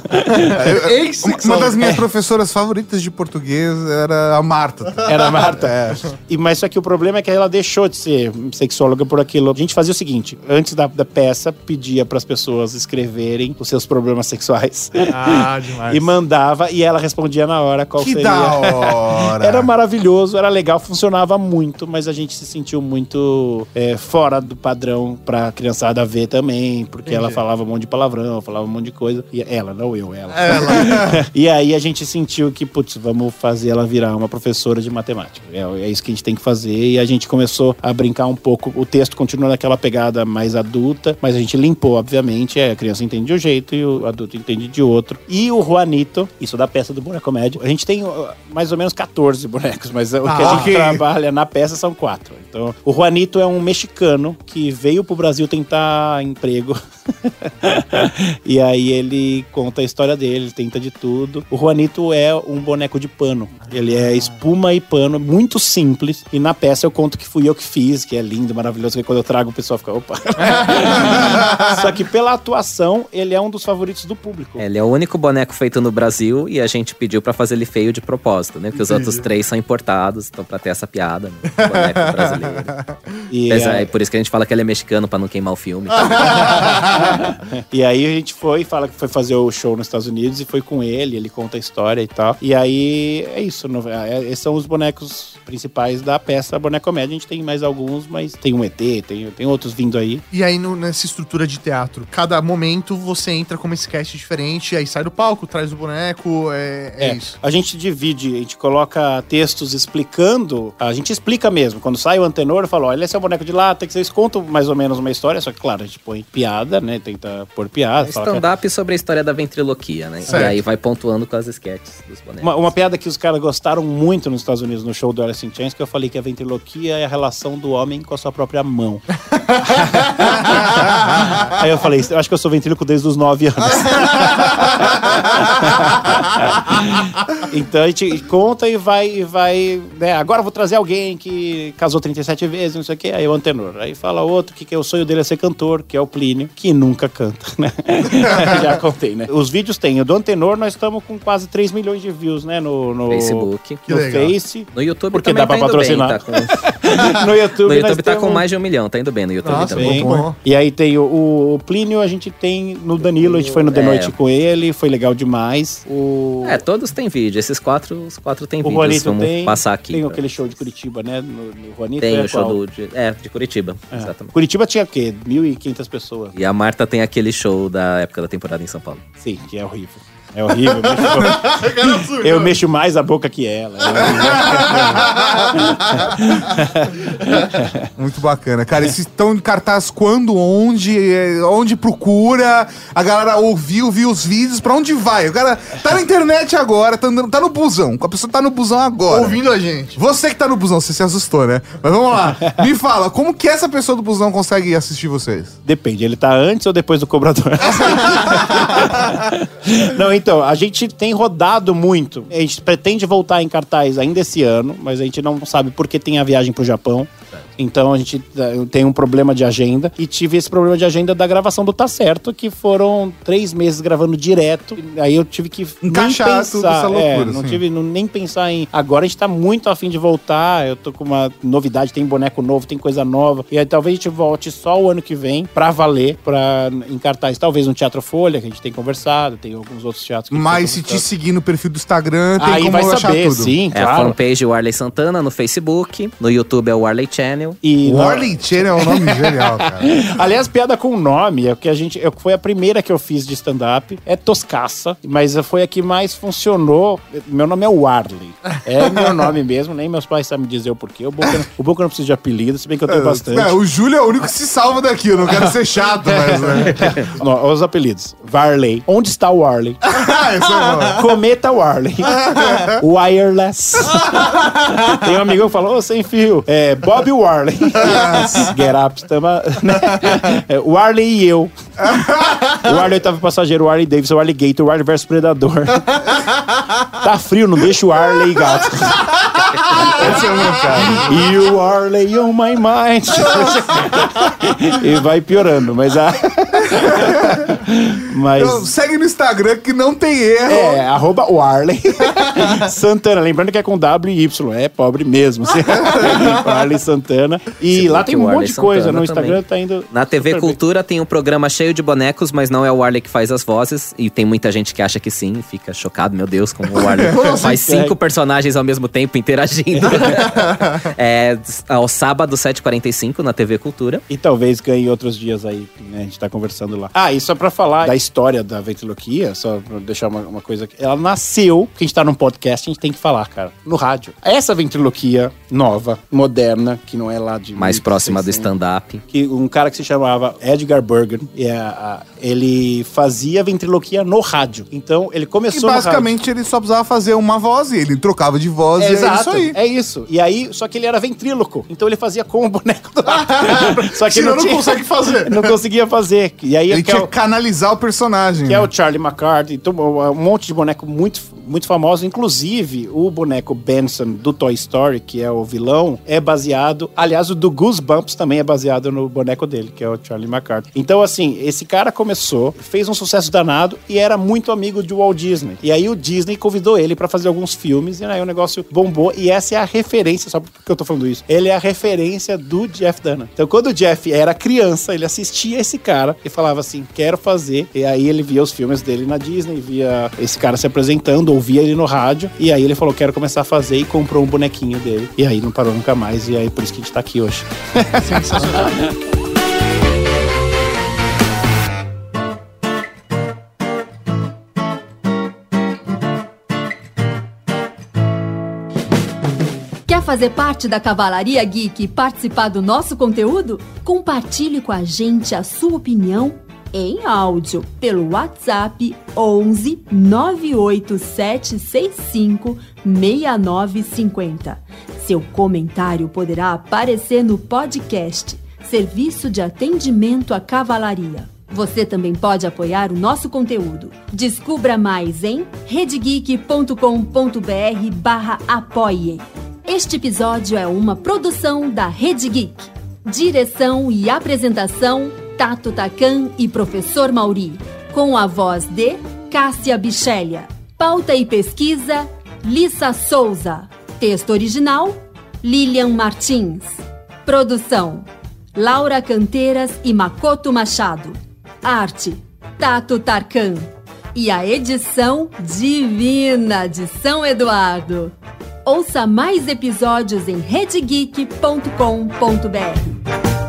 Uma, uma das minhas professoras favoritas de português era a Marta. Era a Marta. E, mas só que o problema é que ela deixou de ser sexóloga por aquilo. A gente fazia o seguinte: antes da, da peça, pedia para as pessoas escreverem os seus problemas sexuais. Ah, demais. E mandava, e ela respondia na hora qual Que seria. da hora. Era maravilhoso, era legal, funcionava muito, mas mas a gente se sentiu muito é, fora do padrão pra criançada ver também, porque ela falava um monte de palavrão, falava um monte de coisa. E ela, não eu, ela. e aí a gente sentiu que, putz, vamos fazer ela virar uma professora de matemática. É, é isso que a gente tem que fazer. E a gente começou a brincar um pouco. O texto continua naquela pegada mais adulta, mas a gente limpou, obviamente. É, a criança entende de um jeito e o adulto entende de outro. E o Juanito, isso da peça do Boneco Médio, a gente tem mais ou menos 14 bonecos, mas o que a Ah, gente ok. trabalha na peça são quatro. Então, o Juanito é um mexicano que veio pro Brasil tentar emprego. e aí ele conta a história dele, ele tenta de tudo. O Juanito é um boneco de pano. Ele é espuma e pano, muito simples. E na peça eu conto que fui eu que fiz, que é lindo, maravilhoso, que quando eu trago o pessoal fica, opa. Só que pela atuação, ele é um dos favoritos do público. Ele é o único boneco feito no Brasil e a gente pediu pra fazer ele feio de propósito, né? Porque os outros três são importados, então pra ter essa piada, né? Boneco brasileiro. E, Apesar- é- é por isso que a gente fala que ele é mexicano, pra não queimar o filme. e aí a gente foi, fala que foi fazer o show nos Estados Unidos e foi com ele, ele conta a história e tal. E aí é isso, no- é- esses são os bonecos principais da peça Bonecomédia. A gente tem mais alguns, mas tem um ET, tem, tem outros vindo aí. E aí, no- nessa estrutura de teatro, cada momento você entra com uma sketch diferente, aí sai do palco, traz o boneco, é, é isso. A gente divide, a gente coloca textos explicando, a gente explica mesmo. Quando sai o antenor, eu falo, olha, esse é o boneco de lata, que vocês contam mais ou menos uma história, só que, claro, a gente põe piada, né? Tenta pôr piada. fala que- Stand-up sobre a história da ventriloquia, né? Certo. E aí vai pontuando com as sketches dos bonecos. Uma, uma piada que os caras gostaram muito nos Estados Unidos, no show do Alice in Chains, que eu falei que a ventriloquia é a relação do homem com a sua própria mão. Aí eu falei, eu acho que eu sou ventríloco desde os 9 anos. então a gente conta e vai, e vai né, agora eu vou trazer alguém que casou 37 vezes, não sei o quê, aí é o antenor. Aí fala outro que, que o sonho dele é ser cantor, que é o Plínio, que nunca canta, né? Já contei, né? Os vídeos tem, o do antenor nós estamos com quase 3 milhões de views, né, no, no Facebook. Que no. Face. No YouTube Porque também dá pra tá patrocinar. bem. Tá com... No YouTube, No YouTube tá com temos- mais de um milhão, tá indo bem no YouTube Nossa, também. Bem. bom. E aí tem o, o Plínio, a gente tem no Danilo, a gente foi no The É. Noite com ele, foi legal demais. O, É, todos têm vídeo. Esses quatro, os quatro têm o vídeos. Juanito Vamos tem, passar aqui. tem pra- aquele show de Curitiba, né? No, Juanito Tem é o show qual? do, de, é, de Curitiba. É. Exatamente. Curitiba tinha o quê? 1.500 pessoas. E a Marta tem aquele show da época da temporada em São Paulo. Sim, que é horrível. É horrível. eu mexo- eu mexo mais a boca que ela. Muito bacana. Cara, esses estão em cartaz quando, onde, é, onde procura, a galera ouviu, viu os vídeos, pra onde vai? O cara tá na internet agora, tá, andando- tá no busão, a pessoa tá no busão agora. Ouvindo a gente. Você que tá no busão, você se assustou, né? Mas vamos lá. Me fala, como que essa pessoa do busão consegue assistir vocês? Depende, ele tá antes ou depois do cobrador? Não, então, a gente tem rodado muito. A gente pretende voltar em cartaz ainda esse ano, mas a gente não sabe porque tem a viagem pro Japão. Então a gente eh, tem um problema de agenda. E tive esse problema de agenda da gravação do Tá Certo, que foram três meses gravando direto. Aí eu tive que nem Encaixar tudo essa loucura, é, não assim. tive não- nem pensar em. Agora a gente tá muito afim de voltar. Eu tô com uma novidade, tem boneco novo, tem coisa nova. E aí talvez a gente volte só o ano que vem pra valer, pra em cartaz. Talvez no Teatro Folha, que a gente tem conversado, tem alguns outros teatros que Mas se te seguir no perfil do Instagram, tem Aí como vai achar saber, tudo. sim, É a claro. fanpage Warley Santana no Facebook. No YouTube é o Warley Channel. E na- Warley Channel é um nome genial, cara. Aliás, piada com nome, é o que a gente. eu- Foi a primeira que eu fiz de stand-up. É toscaça, mas foi a que mais funcionou. Meu nome é Warley. É meu nome mesmo, nem meus pais sabem dizer o porquê. O Boca, o Boca não precisa de apelido, se bem que eu tenho bastante. É, o Júlio é o único que se salva daqui, eu não quero ser chato, mas... Né? Não, os apelidos. Varley. Onde está o Warley? Ah, é. Cometa Warley. Wireless. Tem um amigão que falou, ô, sem fio. É, Bob Warley. Get up, né? É, Warley e eu. O Warley oitavo passageiro, o Warley Davis, o Warley Gator, o Warley versus Predador. Tá frio, não deixa o Warley gato. Esse é o meu cara. You Warley on my mind. e vai piorando, mas a... Mas. Então, segue no Instagram que não tem erro. É, arroba Warley Santana. Lembrando que é com W e Y. É pobre mesmo. assim. Warley Santana. E Você lá tem um monte de coisa. Santana No Instagram também. tá indo. Na TV super bem. Cultura tem um programa cheio de bonecos, mas não é o Warley que faz as vozes. E tem muita gente que acha que sim, fica chocado, meu Deus, como o Warley faz consegue? cinco personagens ao mesmo tempo interagindo. é ao sábado, 7h45, na TV Cultura. E talvez ganhe outros dias aí, né? A gente tá conversando lá. Ah, e só pra falar da história da ventriloquia, só pra deixar uma, uma coisa aqui. Ela nasceu, porque a gente tá num podcast, a gente tem que falar, cara, no rádio. Essa ventriloquia nova, moderna, que não é lá de. Mais 1600, próxima do stand-up. que um cara que se chamava Edgar Bergen, e a- a- ele fazia ventriloquia no rádio. Então ele E começou rádio. basicamente ele só precisava fazer uma voz e ele trocava de voz e é Exato, isso aí. é isso. E aí, só que ele era ventríloco. Então ele fazia com o boneco do só que Senão não, não tinha- consegue fazer. Não conseguia fazer. E aí Ele que é tinha o- canalizar o personagem. que é né? o Charlie McCarthy, então, um monte de boneco muito, muito famoso, inclusive o boneco Benson do Toy Story, que é o vilão, é baseado, aliás, o do Goosebumps também é baseado no boneco dele, que é o Charlie McCarthy. Então, assim, esse cara começou, fez um sucesso danado e era muito amigo de Walt Disney. E aí o Disney convidou ele pra fazer alguns filmes e aí o negócio bombou e essa é a referência, só porque eu tô falando isso, ele é a referência do Jeff Dunham. Então, quando o Jeff era criança, ele assistia esse cara e falava assim, quero fazer. E aí ele via os filmes dele na Disney, via esse cara se apresentando, ouvia ele no rádio. E aí ele falou, quero começar a fazer e comprou um bonequinho dele. E aí não parou nunca mais. E aí por isso que a gente tá aqui hoje. Quer fazer parte da Cavalaria Geek e participar do nosso conteúdo? Compartilhe com a gente a sua opinião em áudio pelo WhatsApp 11 98765 6950. Seu comentário poderá aparecer no podcast Serviço de Atendimento à Cavalaria. Você também pode apoiar o nosso conteúdo. Descubra mais em redgeek.com.br barra apoie. Este episódio é uma produção da Rede Geek. Direção e apresentação, Tato Takan e Professor Mauri. Com a voz de Cássia Bichélia. Pauta e pesquisa, Lissa Souza. Texto original, Lilian Martins. Produção, Laura Canteiras e Makoto Machado. Arte, Tato Tarkan. E a edição divina de São Eduardo. Ouça mais episódios em redegeek.com.br.